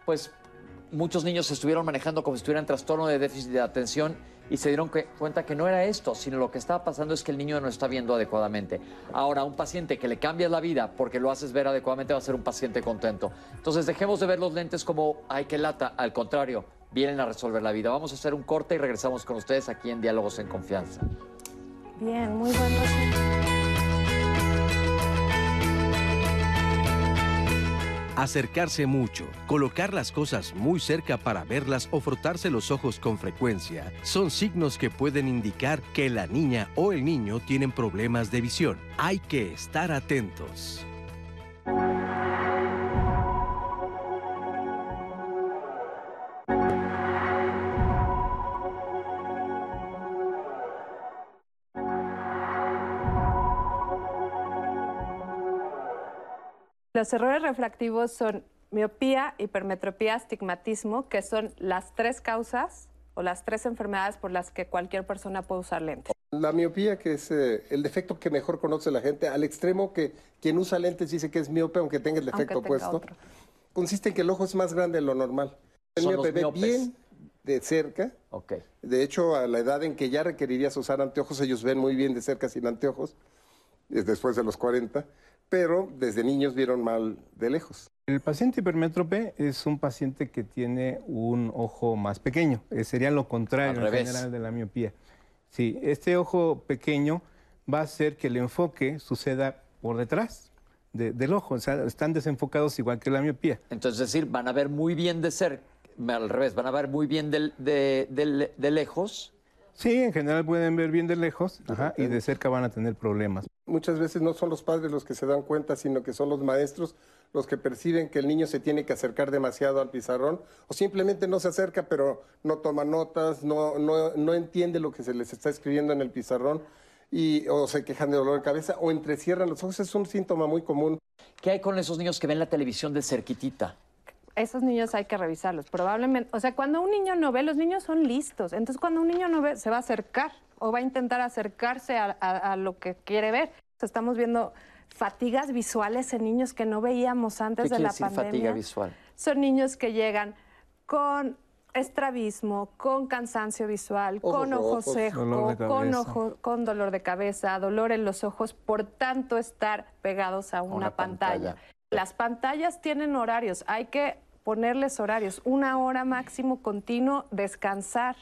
pues, muchos niños estuvieron manejando como si estuvieran trastorno de déficit de atención y se dieron que- cuenta que no era esto, sino lo que estaba pasando es que el niño no está viendo adecuadamente. Ahora, un paciente que le cambias la vida porque lo haces ver adecuadamente va a ser un paciente contento. Entonces, dejemos de ver los lentes como, ay, qué lata. Al contrario, vienen a resolver la vida. Vamos a hacer un corte y regresamos con ustedes aquí en Diálogos en Confianza. Bien, muy buen Acercarse mucho, colocar las cosas muy cerca para verlas o frotarse los ojos con frecuencia son signos que pueden indicar que la niña o el niño tienen problemas de visión. Hay que estar atentos. Los errores refractivos son miopía, hipermetropía, astigmatismo, que son las tres causas o las tres enfermedades por las que cualquier persona puede usar lentes. La miopía, que es eh, el defecto que mejor conoce la gente, al extremo que quien usa lentes dice que es miope, aunque tenga el defecto opuesto, otro. consiste en que el ojo es más grande de lo normal. El Son miope los ve bien de cerca. Ok. De hecho, a la edad en que ya requerirías usar anteojos, ellos ven muy bien de cerca sin anteojos, es después de los 40, pero desde niños vieron mal de lejos. El paciente hipermétrope es un paciente que tiene un ojo más pequeño. Eh, sería lo contrario Al en revés. general de la miopía. Sí, este ojo pequeño va a hacer que el enfoque suceda por detrás. de- del ojo, o sea, están desenfocados igual que la miopía. Entonces, es decir, van a ver muy bien de ser, al revés, van a ver muy bien de- de lejos. Sí, en general pueden ver bien de lejos ajá, y de cerca van a tener problemas. Muchas veces no son los padres los que se dan cuenta, sino que son los maestros los que perciben que el niño se tiene que acercar demasiado al pizarrón o simplemente no se acerca pero no toma notas, no, no, no entiende lo que se les está escribiendo en el pizarrón y, o se quejan de dolor de cabeza o entrecierran los ojos. Es un síntoma muy común. ¿Qué hay con esos niños que ven la televisión de cerquitita? Esos niños hay que revisarlos. Probablemente, o sea, cuando un niño no ve, los niños son listos. Entonces, cuando un niño no ve, se va a acercar o va a intentar acercarse a, a- a lo que quiere ver. Estamos viendo fatigas visuales en niños que no veíamos antes ¿Qué de la decir pandemia. fatiga visual? Son niños que llegan con estrabismo, con cansancio visual, con ojos rojos, secos, dolor de con, ojo- con dolor de cabeza, dolor en los ojos, por tanto estar pegados a una, Una pantalla. pantalla. Las pantallas tienen horarios, hay que ponerles horarios, una hora máximo continuo, descansar.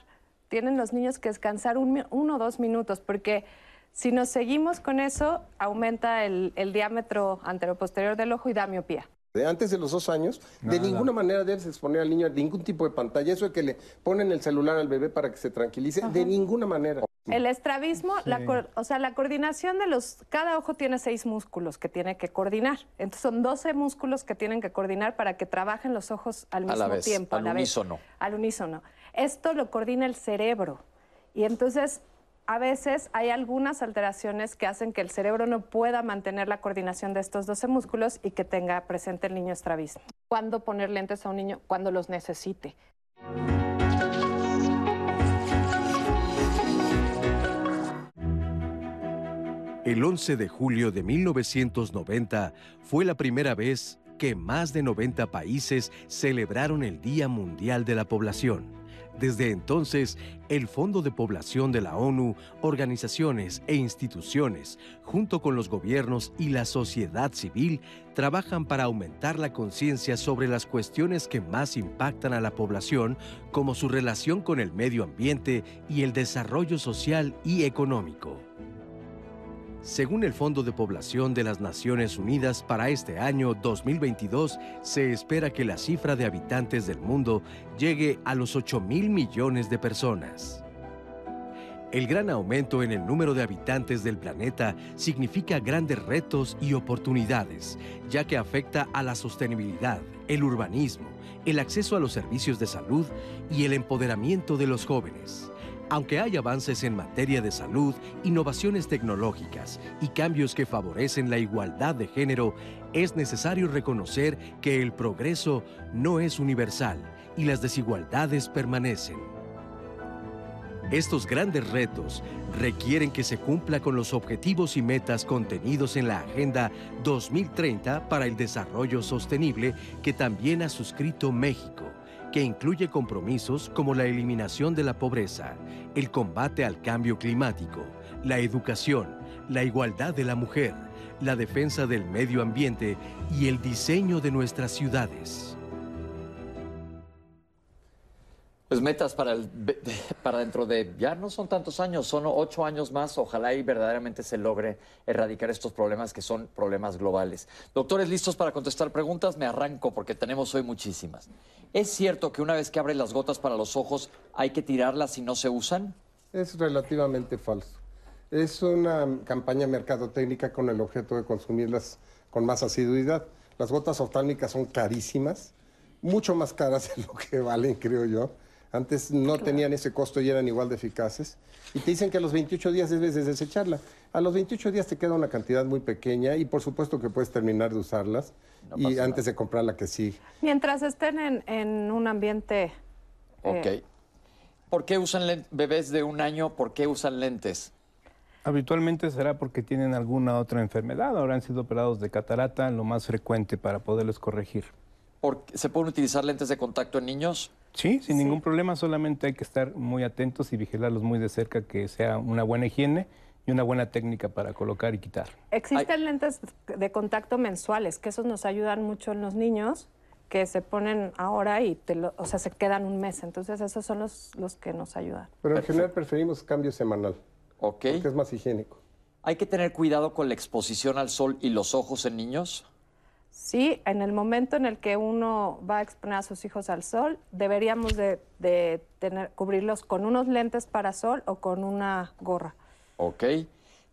Tienen los niños que descansar un uno o dos minutos, porque si nos seguimos con eso, aumenta el, el diámetro anteroposterior del ojo y da miopía. De antes de los dos años, de ninguna manera debes exponer al niño a ningún tipo de pantalla. Eso de que le ponen el celular al bebé para que se tranquilice, de ninguna manera. El estrabismo, la o sea, la coordinación de los... Cada ojo tiene seis músculos que tiene que coordinar. Entonces son 12 músculos que tienen que coordinar para que trabajen los ojos al A mismo la vez, tiempo. al a la unísono. Vez, al unísono. Esto lo coordina el cerebro. Y entonces, a veces hay algunas alteraciones que hacen que el cerebro no pueda mantener la coordinación de estos 12 músculos y que tenga presente el niño estrabismo. ¿Cuándo poner lentes a un niño? Cuando los necesite. El 11 de julio de 1990 fue la primera vez que más de 90 países celebraron el Día Mundial de la Población. Desde entonces, el Fondo de Población de la ONU, organizaciones e instituciones, junto con los gobiernos y la sociedad civil, trabajan para aumentar la conciencia sobre las cuestiones que más impactan a la población, como su relación con el medio ambiente y el desarrollo social y económico. Según el Fondo de Población de las Naciones Unidas para este año 2022, se espera que la cifra de habitantes del mundo llegue a los 8 mil millones de personas. El gran aumento en el número de habitantes del planeta significa grandes retos y oportunidades, ya que afecta a la sostenibilidad, el urbanismo, el acceso a los servicios de salud y el empoderamiento de los jóvenes. Aunque hay avances en materia de salud, innovaciones tecnológicas y cambios que favorecen la igualdad de género, es necesario reconocer que el progreso no es universal y las desigualdades permanecen. Estos grandes retos requieren que se cumpla con los objetivos y metas contenidos en la Agenda 2030 para el Desarrollo Sostenible que también ha suscrito México que incluye compromisos como la eliminación de la pobreza, el combate al cambio climático, la educación, la igualdad de la mujer, la defensa del medio ambiente y el diseño de nuestras ciudades. Pues metas para, el, para dentro de, ya no son tantos años, son ocho años más, ojalá y verdaderamente se logre erradicar estos problemas que son problemas globales. Doctores, ¿listos para contestar preguntas? Me arranco porque tenemos hoy muchísimas. ¿Es cierto que una vez que abres las gotas para los ojos hay que tirarlas si no se usan? Es relativamente falso. Es una campaña mercadotécnica con el objeto de consumirlas con más asiduidad. Las gotas oftálmicas son carísimas, mucho más caras de lo que valen, creo yo. Antes no tenían ese costo y eran igual de eficaces. Y te dicen que a los 28 días debes de desecharla. A los 28 días te queda una cantidad muy pequeña y por supuesto que puedes terminar de usarlas No y antes nada. de comprar la que sigue. Mientras estén en, en un ambiente... Ok. eh, ¿Por qué usan bebés de un año? ¿Por qué usan lentes? Habitualmente será porque tienen alguna otra enfermedad, ahora han sido operados de catarata, lo más frecuente para poderlos corregir. ¿Por- ¿Se pueden utilizar lentes de contacto en niños? Sí, sin ningún problema, solamente hay que estar muy atentos y vigilarlos muy de cerca, que sea una buena higiene y una buena técnica para colocar y quitar. Existen lentes de contacto mensuales, que esos nos ayudan mucho en los niños, que se ponen ahora y te lo- o sea, se quedan un mes. Entonces, esos son los, los que nos ayudan. Pero en general preferimos cambio semanal, Ok. que es más higiénico. ¿Hay que tener cuidado con la exposición al sol y los ojos en niños? Sí, en el momento en el que uno va a exponer a sus hijos al sol, deberíamos de, de tener, cubrirlos con unos lentes para sol o con una gorra. Ok.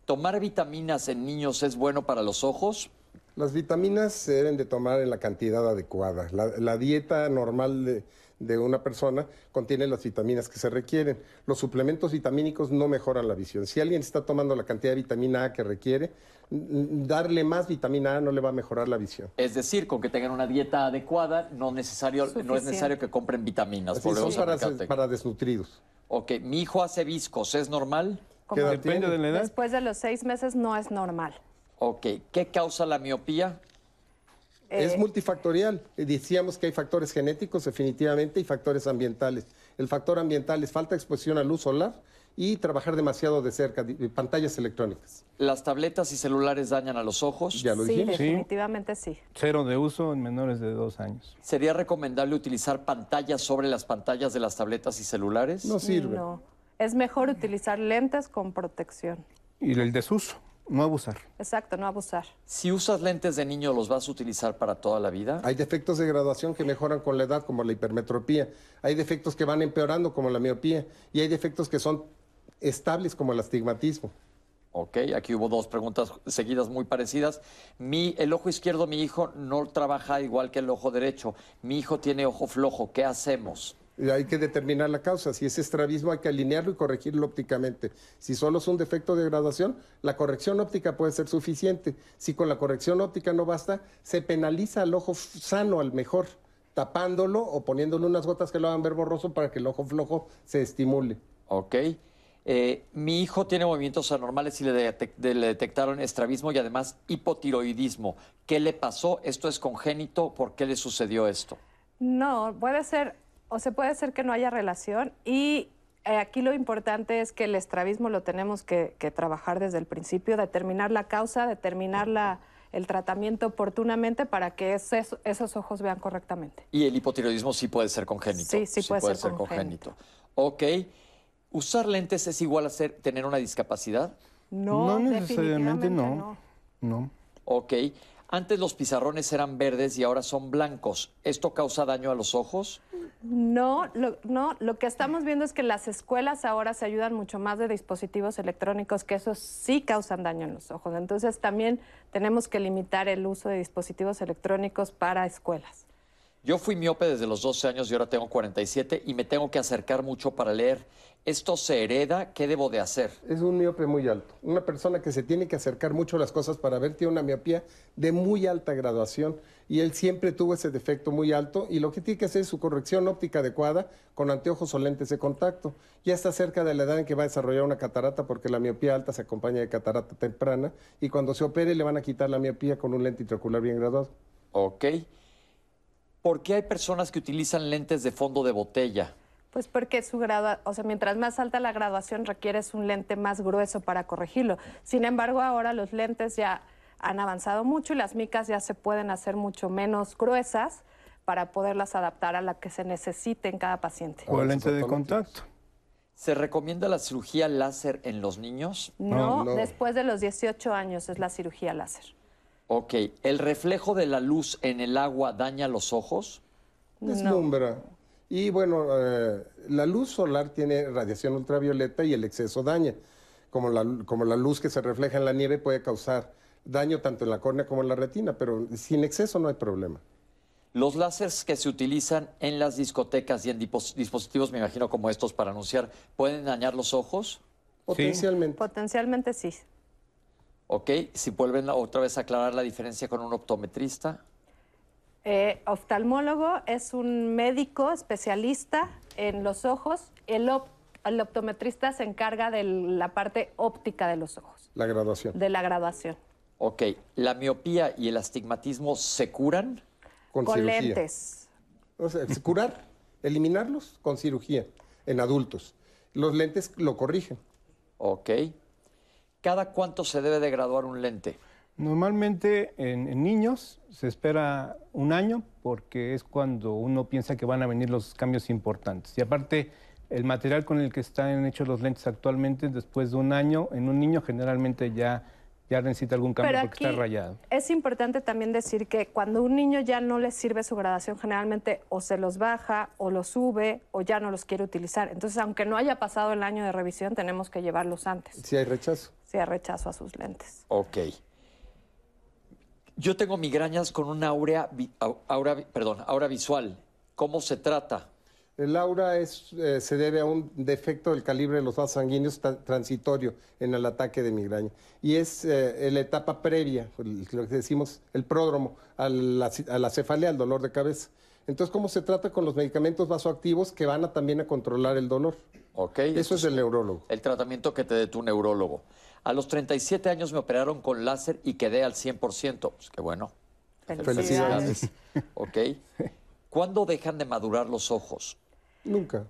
¿Tomar vitaminas en niños es bueno para los ojos? Las vitaminas se deben de tomar en la cantidad adecuada. La, la dieta normal de, de una persona contiene las vitaminas que se requieren. Los suplementos vitamínicos no mejoran la visión. Si alguien está tomando la cantidad de vitamina A que requiere, darle más vitamina A no le va a mejorar la visión. Es decir, con que tengan una dieta adecuada, no, necesario, no es necesario que compren vitaminas. Así son para, para desnutridos. Ok, mi hijo hace viscos, ¿es normal? Como Depende tiene? de la edad. Después de los seis meses no es normal. Ok, ¿qué causa la miopía? Es Eh, multifactorial. Eh, Decíamos que hay factores genéticos definitivamente y factores ambientales. El factor ambiental es falta de exposición a luz solar y trabajar demasiado de cerca, pantallas electrónicas. ¿Las tabletas y celulares dañan a los ojos? Ya lo sí, dijimos. definitivamente sí. Cero de uso en menores de dos años. ¿Sería recomendable utilizar pantallas sobre las pantallas de las tabletas y celulares? No sirve. No. Es mejor utilizar lentes con protección. Y el desuso, no abusar. Exacto, no abusar. Si usas lentes de niño, ¿los vas a utilizar para toda la vida? Hay defectos de graduación que mejoran con la edad, como la hipermetropía. Hay defectos que van empeorando, como la miopía. Y hay defectos que son estables, como el astigmatismo. Ok, aquí hubo dos preguntas seguidas muy parecidas. Mi, el ojo izquierdo, mi hijo, no trabaja igual que el ojo derecho. Mi hijo tiene ojo flojo. ¿Qué hacemos? Hay que determinar la causa. Si es estrabismo, hay que alinearlo y corregirlo ópticamente. Si solo es un defecto de graduación, la corrección óptica puede ser suficiente. Si con la corrección óptica no basta, se penaliza al ojo sano, al mejor, tapándolo o poniéndole unas gotas que lo hagan ver borroso para que el ojo flojo se estimule. Ok. Eh, mi hijo tiene movimientos anormales y le, detec- de- le detectaron estrabismo y además hipotiroidismo. ¿Qué le pasó? ¿Esto es congénito? ¿Por qué le sucedió esto? No, puede ser, o se puede ser que no haya relación y eh, aquí lo importante es que el estrabismo lo tenemos que, que trabajar desde el principio, determinar la causa, determinar la, el tratamiento oportunamente para que esos ojos vean correctamente. Y el hipotiroidismo sí puede ser congénito. Sí, sí puede ser congénito. Ok. ¿Usar lentes es igual a ser, tener una discapacidad? No, necesariamente definitivamente no. No. Ok. Antes los pizarrones eran verdes y ahora son blancos. ¿Esto causa daño a los ojos? No, lo, no, lo que estamos viendo es que las escuelas ahora se ayudan mucho más de dispositivos electrónicos, que esos sí causan daño en los ojos. Entonces también tenemos que limitar el uso de dispositivos electrónicos para escuelas. Yo fui miope desde los 12 años y ahora tengo 47 y me tengo que acercar mucho para leer. ¿Esto se hereda? ¿Qué debo de hacer? Es un miope muy alto. Una persona que se tiene que acercar mucho a las cosas para ver tiene una miopía de muy alta graduación y él siempre tuvo ese defecto muy alto y lo que tiene que hacer es su corrección óptica adecuada con anteojos o lentes de contacto. Ya está cerca de la edad en que va a desarrollar una catarata porque la miopía alta se acompaña de catarata temprana y cuando se opere le van a quitar la miopía con un lente intraocular bien graduado. Ok. ¿Por qué hay personas que utilizan lentes de fondo de botella? Pues porque su grado, o sea, mientras más alta la graduación requieres un lente más grueso para corregirlo. Sin embargo, ahora los lentes ya han avanzado mucho y las micas ya se pueden hacer mucho menos gruesas para poderlas adaptar a la que se necesite en cada paciente. O el lente de contacto. ¿Se recomienda la cirugía láser en los niños? No, no. después de los 18 años es la cirugía láser. Ok. ¿El reflejo de la luz en el agua daña los ojos? Deslumbra. Y bueno, eh, la luz solar tiene radiación ultravioleta y el exceso daña. Como la, como la luz que se refleja en la nieve puede causar daño tanto en la córnea como en la retina, pero sin exceso no hay problema. Los láseres que se utilizan en las discotecas y en dispositivos, me imagino como estos para anunciar, ¿pueden dañar los ojos? Potencialmente. Potencialmente sí. Ok. Si vuelven otra vez a aclarar la diferencia con un optometrista. Eh, oftalmólogo es un médico especialista en los ojos. El, op- el optometrista se encarga de la parte óptica de los ojos, La graduación. de la graduación. Ok. ¿La miopía y el astigmatismo se curan? Con, Con cirugía. lentes. O sea, es curar, eliminarlos con cirugía en adultos. Los lentes lo corrigen. Ok. ¿Cada cuánto se debe de graduar un lente? Normalmente en, en niños se espera un año porque es cuando uno piensa que van a venir los cambios importantes. Y aparte, El material con el que están hechos los lentes actualmente, después de un año, en un niño generalmente ya, ya necesita algún cambio Pero porque está rayado. Es importante también decir que cuando un niño ya no le sirve su gradación, generalmente o se los baja o los sube o ya no los quiere utilizar. Entonces, aunque no haya pasado el año de revisión, tenemos que llevarlos antes. Si hay rechazo. Si hay rechazo a sus lentes. Ok. Yo tengo migrañas con una aura, vi- perdón, aura visual. ¿Cómo se trata? El aura es, eh, se debe a un defecto del calibre de los vasos sanguíneos tra- transitorio en el ataque de migraña. Y es eh, la etapa previa, el- lo que decimos, el pródromo, a la, a la cefalea, al dolor de cabeza. Entonces, ¿cómo se trata con los medicamentos vasoactivos que van a, también a controlar el dolor? Ok. Eso es el neurólogo. El tratamiento que te dé tu neurólogo. A los 37 años me operaron con láser y quedé al 100%. Pues qué bueno. Felicidades. Ok. ¿Cuándo dejan de madurar los ojos? Nunca.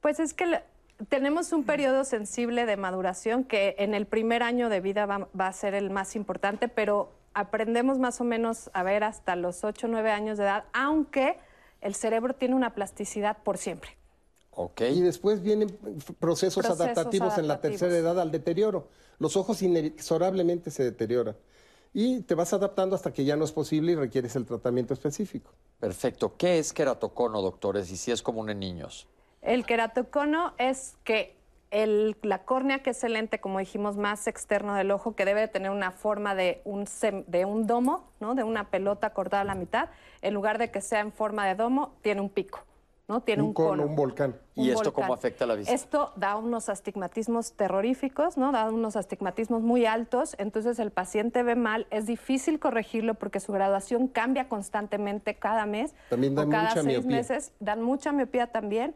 Pues es que tenemos un periodo sensible de maduración que en el primer año de vida va, va a ser el más importante, pero aprendemos más o menos a ver hasta los 8 o 9 años de edad, aunque el cerebro tiene una plasticidad por siempre. Y después vienen procesos, Procesos adaptativos, en la tercera edad al deterioro. Los ojos inexorablemente se deterioran. Y te vas adaptando hasta que ya no es posible y requieres el tratamiento específico. Perfecto. ¿Qué es queratocono, doctores? Y si es común en niños. El queratocono es que el- la córnea, que es el lente, como dijimos, más externo del ojo, que debe de tener una forma de un, sem- de un domo, ¿no? de una pelota cortada a la mitad, en lugar de que sea en forma de domo, tiene un pico, ¿no? tiene un, un cono, cono. un volcán. ¿Y esto cómo volcán. afecta la vista? Esto da unos astigmatismos terroríficos, ¿no? Da unos astigmatismos muy altos, entonces el paciente ve mal, es difícil corregirlo porque su graduación cambia constantemente cada mes También dan o cada mucha seis miopía. meses, dan mucha miopía también.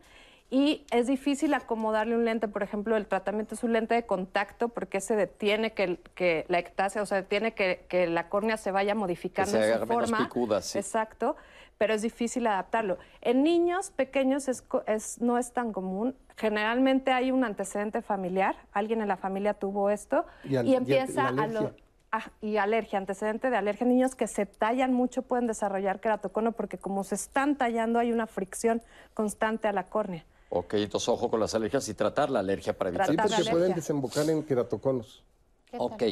Y es difícil acomodarle un lente, por ejemplo, el tratamiento es un lente de contacto porque se detiene que, que la ectasia, o sea, detiene que, que la córnea se vaya modificando se en haga su menos forma. picuda, sí. Exacto, pero es difícil adaptarlo. En niños pequeños es, co- es- no es tan común. Generalmente hay un antecedente familiar, alguien en la familia tuvo esto Y al- y y empieza la a lo... Ah, y alergia, antecedente de alergia. Niños que se tallan mucho pueden desarrollar queratocono porque como se están tallando hay una fricción constante a la córnea. Ok, entonces ojo con las alergias y tratar la alergia para evitar. Sí, porque de pueden desembocar en queratoconos. Ok.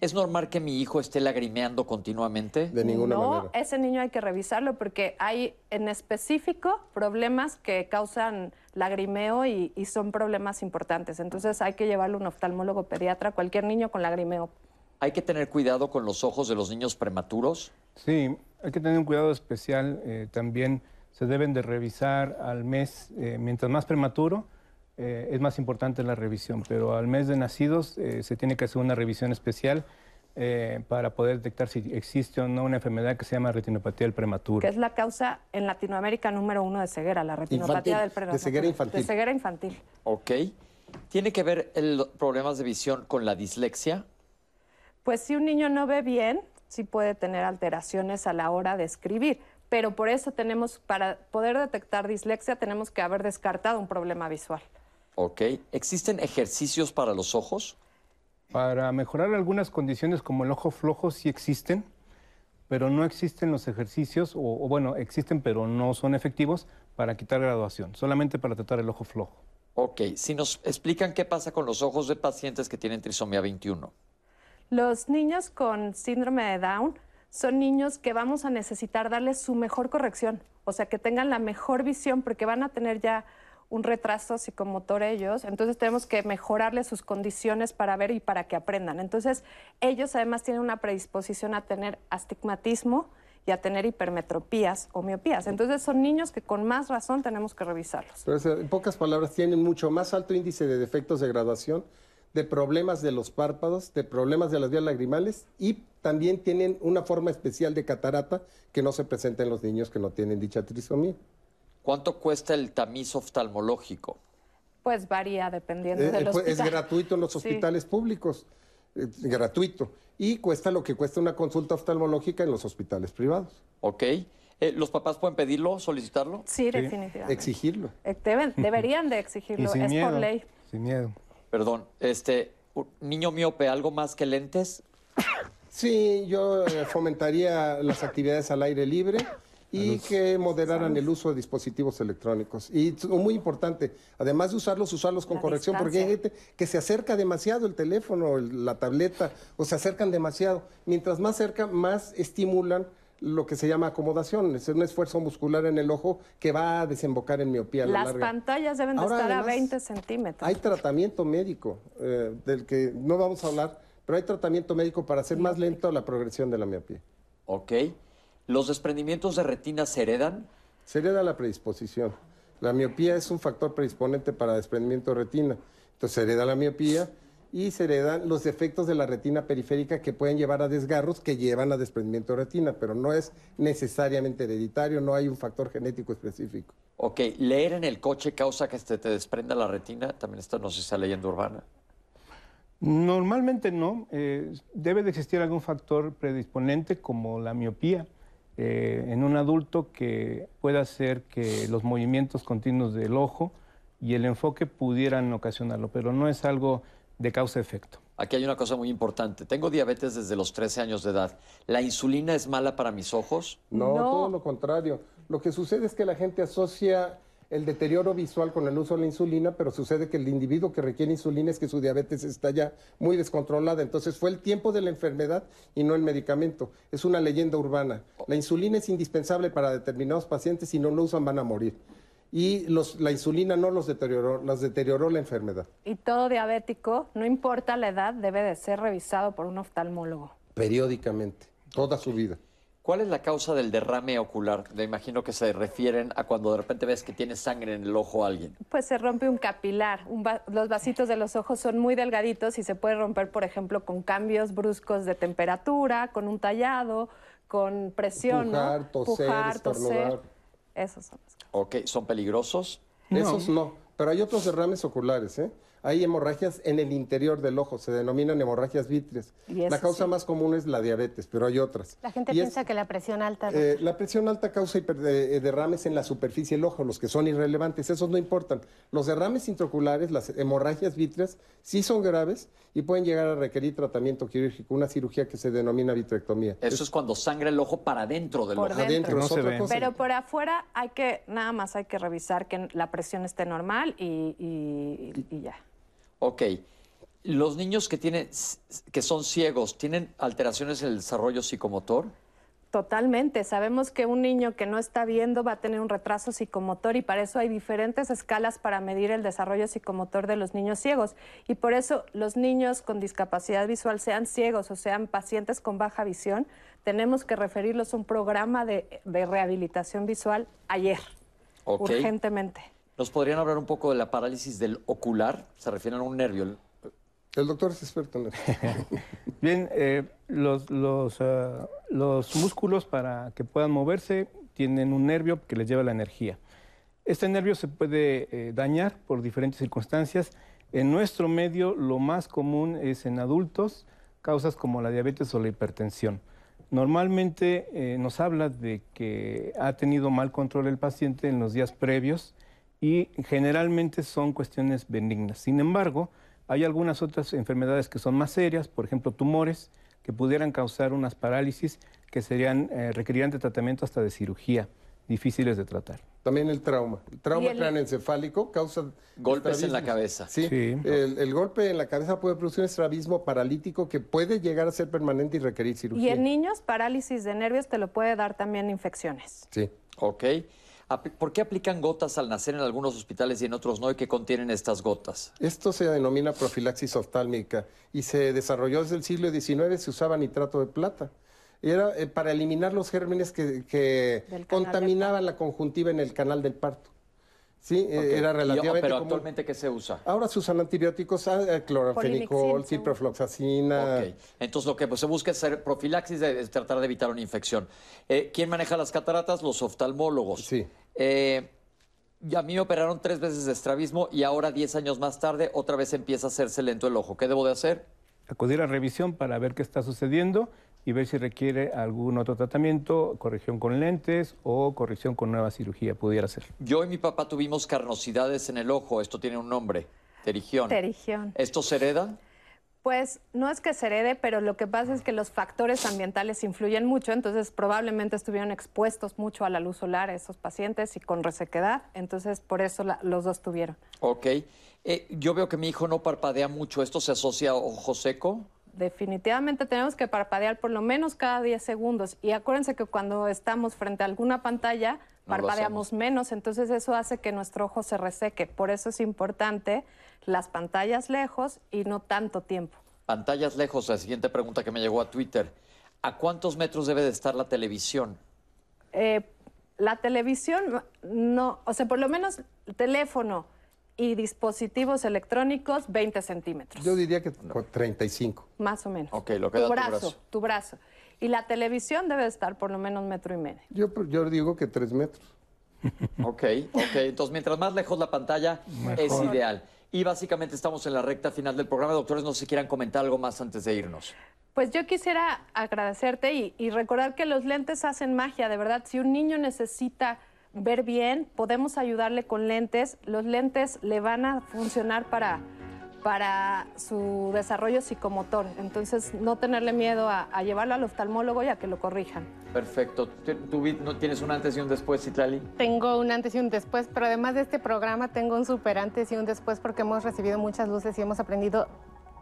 ¿Es normal que mi hijo esté lagrimeando continuamente? De ninguna no, manera. ese niño hay que revisarlo porque hay en específico problemas que causan lagrimeo y, y son problemas importantes. Entonces hay que llevarlo a un oftalmólogo pediatra, cualquier niño con lagrimeo. ¿Hay que tener cuidado con los ojos de los niños prematuros? Sí, hay que tener un cuidado especial. eh, también se deben de revisar al mes, eh, mientras más prematuro, eh, es más importante la revisión, pero al mes de nacidos eh, se tiene que hacer una revisión especial eh, para poder detectar si existe o no una enfermedad que se llama retinopatía del prematuro. que es la causa en Latinoamérica número uno de ceguera, la retinopatía Infantil, del de prematuro. ceguera infantil. De ceguera infantil. Ok. ¿Tiene que ver el problemas de visión con la dislexia? Pues si un niño no ve bien, sí puede tener alteraciones a la hora de escribir. Pero por eso tenemos, para poder detectar dislexia, tenemos que haber descartado un problema visual. Ok. ¿Existen ejercicios para los ojos? Para mejorar algunas condiciones como el ojo flojo sí existen, pero no existen los ejercicios, o, o bueno, existen pero no son efectivos para quitar graduación, solamente para tratar el ojo flojo. Ok. Si nos explican qué pasa con los ojos de pacientes que tienen trisomía 21. Los niños con síndrome de Down son niños que vamos a necesitar darles su mejor corrección, o sea, que tengan la mejor visión porque van a tener ya un retraso psicomotor ellos, entonces tenemos que mejorarles sus condiciones para ver y para que aprendan. Entonces, ellos además tienen una predisposición a tener astigmatismo y a tener hipermetropías o miopías. Entonces, son niños que con más razón tenemos que revisarlos. Pero es, en pocas palabras, tienen mucho más alto índice de defectos de graduación, de problemas de los párpados, de problemas de las vías lagrimales y también tienen una forma especial de catarata que no se presenta en los niños que no tienen dicha trisomía. ¿Cuánto cuesta el tamiz oftalmológico? Pues varía dependiendo Eh, del eh, pues, es hospital. gratuito en los Sí. hospitales públicos, eh, gratuito. Y cuesta lo que cuesta una consulta oftalmológica en los hospitales privados. Ok. Eh, ¿Los papás pueden pedirlo, solicitarlo? Sí, definitivamente. Exigirlo. Eh, deben- deberían de exigirlo, sin es miedo. por ley. Sin miedo. Perdón, este, niño miope, ¿algo más que lentes? Sí, yo fomentaría las actividades al aire libre y que moderaran el uso de dispositivos electrónicos. Y muy importante, además de usarlos, usarlos con corrección, porque hay gente que se acerca demasiado el teléfono, la tableta, o se acercan demasiado. Mientras más cerca, más estimulan lo que se llama acomodación, es un esfuerzo muscular en el ojo que va a desembocar en miopía. Las pantallas deben de estar a 20 centímetros. Hay tratamiento médico, eh, del que no vamos a hablar, pero hay tratamiento médico para hacer más lento la progresión de la miopía. Ok. ¿Los desprendimientos de retina se heredan? Se hereda la predisposición. La miopía es un factor predisponente para desprendimiento de retina. Entonces se hereda la miopía y se heredan los defectos de la retina periférica que pueden llevar a desgarros que llevan a desprendimiento de retina, pero no es necesariamente hereditario, no hay un factor genético específico. Ok, ¿leer en el coche causa que se te desprenda la retina? También está, no sé si leyenda urbana. Normalmente no. Eh, debe de existir algún factor predisponente como la miopía eh, en un adulto que pueda hacer que los movimientos continuos del ojo y el enfoque pudieran ocasionarlo, pero no es algo de causa-efecto. Aquí hay una cosa muy importante. Tengo diabetes desde los 13 años de edad. ¿La insulina es mala para mis ojos? No, todo lo contrario. Lo que sucede es que la gente asocia el deterioro visual con el uso de la insulina, pero sucede que el individuo que requiere insulina es que su diabetes está ya muy descontrolada. Entonces fue el tiempo de la enfermedad y no el medicamento. Es una leyenda urbana. La insulina es indispensable para determinados pacientes. Si no lo usan van a morir y los, la insulina no los deterioró, las deterioró la enfermedad. Y todo diabético, no importa la edad, debe de ser revisado por un oftalmólogo. Periódicamente, toda su vida. ¿Cuál es la causa del derrame ocular? Me imagino que se refieren a cuando de repente ves que tiene sangre en el ojo a alguien. Pues se rompe un capilar. los vasitos de los ojos son muy delgaditos y se puede romper, por ejemplo, con cambios bruscos de temperatura, con un tallado, con presión. Pujar, toser, toser. Esos son los Ok, ¿son peligrosos? Esos no, pero hay otros derrames oculares, ¿eh? Hay hemorragias en el interior del ojo, se denominan hemorragias vítreas. La causa más común es la diabetes, pero hay otras. La gente piensa que la presión alta... Eh, la presión alta causa eh, derrames en la superficie del ojo, los que son irrelevantes, esos no importan. Los derrames intraoculares, las hemorragias vítreas, sí son graves y pueden llegar a requerir tratamiento quirúrgico, una cirugía que se denomina vitrectomía. Eso es, cuando sangra el ojo para dentro del por ojo. Dentro, no se ve. Pero por afuera hay que, nada más hay que revisar que la presión esté normal y ya. Ok. ¿Los niños que, tienen, que son ciegos tienen alteraciones en el desarrollo psicomotor? Totalmente. Sabemos que un niño que no está viendo va a tener un retraso psicomotor y para eso hay diferentes escalas para medir el desarrollo psicomotor de los niños ciegos. Y por eso los niños con discapacidad visual, sean ciegos o sean pacientes con baja visión, tenemos que referirlos a un programa de, rehabilitación visual ayer, urgentemente. ¿Nos podrían hablar un poco de la parálisis del ocular? Se refieren a un nervio. El doctor es experto en eso. Bien, eh, los, los, los, músculos para que puedan moverse tienen un nervio que les lleva la energía. Este nervio se puede eh, dañar por diferentes circunstancias. En nuestro medio lo más común es en adultos, causas como la diabetes o la hipertensión. Normalmente eh, nos habla de que ha tenido mal control el paciente en los días previos y generalmente son cuestiones benignas. Sin embargo, hay algunas otras enfermedades que son más serias, por ejemplo, tumores que pudieran causar unas parálisis que serían eh, requerían de tratamiento hasta de cirugía, difíciles de tratar. También el trauma. El trauma craneoencefálico causa golpes en la cabeza. Sí, El, golpe en la cabeza puede producir un estrabismo paralítico que puede llegar a ser permanente y requerir cirugía. Y en niños, parálisis de nervios te lo puede dar también infecciones. Sí. Ok. ¿Por qué aplican gotas al nacer en algunos hospitales y en otros no? ¿Y qué contienen estas gotas? Esto se denomina profilaxis oftálmica y se desarrolló desde el siglo XIX, se usaba nitrato de plata. Era eh, para eliminar los gérmenes que, contaminaban la conjuntiva en el canal del parto. Sí, eh, era relativamente Pero actualmente, ¿qué se usa? Ahora se usan antibióticos, ah, eh, clorofenicol, ciprofloxacina. Ok, entonces lo que pues, se busca es hacer profilaxis, de, tratar de evitar una infección. Eh, ¿Quién maneja las cataratas? Los oftalmólogos. Sí. a mí me operaron tres veces de estrabismo y ahora, diez años más tarde, otra vez empieza a hacerse lento el ojo. ¿Qué debo de hacer? Acudir a revisión para ver qué está sucediendo y ver si requiere algún otro tratamiento, corrección con lentes o corrección con nueva cirugía, pudiera ser. Yo y mi papá tuvimos carnosidades en el ojo, esto tiene un nombre, terigión. Terigión. ¿Esto se hereda? Pues no es que se herede, pero lo que pasa es que los factores ambientales influyen mucho, entonces probablemente estuvieron expuestos mucho a la luz solar esos pacientes y con resequedad, entonces por eso la, los dos tuvieron. Ok. Eh, yo veo que mi hijo no parpadea mucho. ¿Esto se asocia a ojo seco? Definitivamente tenemos que parpadear por lo menos cada 10 segundos. Y acuérdense que cuando estamos frente a alguna pantalla, parpadeamos menos, entonces eso hace que nuestro ojo se reseque. Por eso es importante las pantallas lejos y no tanto tiempo. Pantallas lejos, la siguiente pregunta que me llegó a Twitter. ¿A cuántos metros debe de estar la televisión? Eh, la televisión, no, o sea, por lo menos el teléfono y dispositivos electrónicos, 20 centímetros. Yo diría que 35. Más o menos. Ok, lo que da tu tu brazo, brazo. tu brazo. Y la televisión debe estar por lo menos metro y medio. Yo, yo digo que 3 metros. Ok, ok. Entonces, mientras más lejos la pantalla, es ideal. Y básicamente estamos en la recta final del programa. Doctores, no sé si quieran comentar algo más antes de irnos. Pues yo quisiera agradecerte y, y recordar que los lentes hacen magia, de verdad. Si un niño necesita ver bien, podemos ayudarle con lentes. Los lentes le van a funcionar para, para su desarrollo psicomotor. Entonces, no tenerle miedo a, a llevarlo al oftalmólogo y a que lo corrijan. Perfecto. ¿Tú- ¿Tú Vi, no tienes un antes y un después, Citlali? Tengo un antes y un después, pero además de este programa tengo un super antes y un después porque hemos recibido muchas luces y hemos aprendido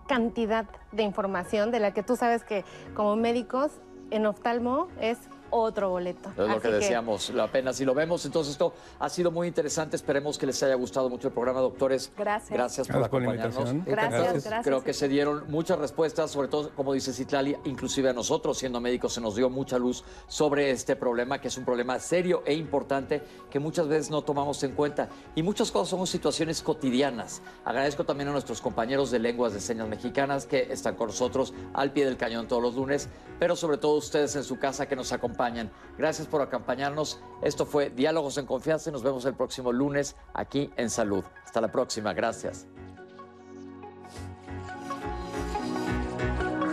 cantidad de información de la que tú sabes que como médicos en oftalmo es otro boleto. Es lo Así que decíamos, la pena si lo vemos. Entonces, esto ha sido muy interesante. Esperemos que les haya gustado mucho el programa, doctores. Gracias. Gracias por acompañarnos. invitación. Gracias, Gracias. gracias. Creo que se dieron muchas respuestas, sobre todo, como dice Citlali, inclusive a nosotros, siendo médicos, se nos dio mucha luz sobre este problema, que es un problema serio e importante que muchas veces no tomamos en cuenta. Y muchas cosas son situaciones cotidianas. Agradezco también a nuestros compañeros de lenguas de señas mexicanas que están con nosotros al pie del cañón todos los lunes, pero sobre todo ustedes en su casa que nos Gracias por acompañarnos. Esto fue Diálogos en Confianza y nos vemos el próximo lunes aquí en Salud. Hasta la próxima. Gracias.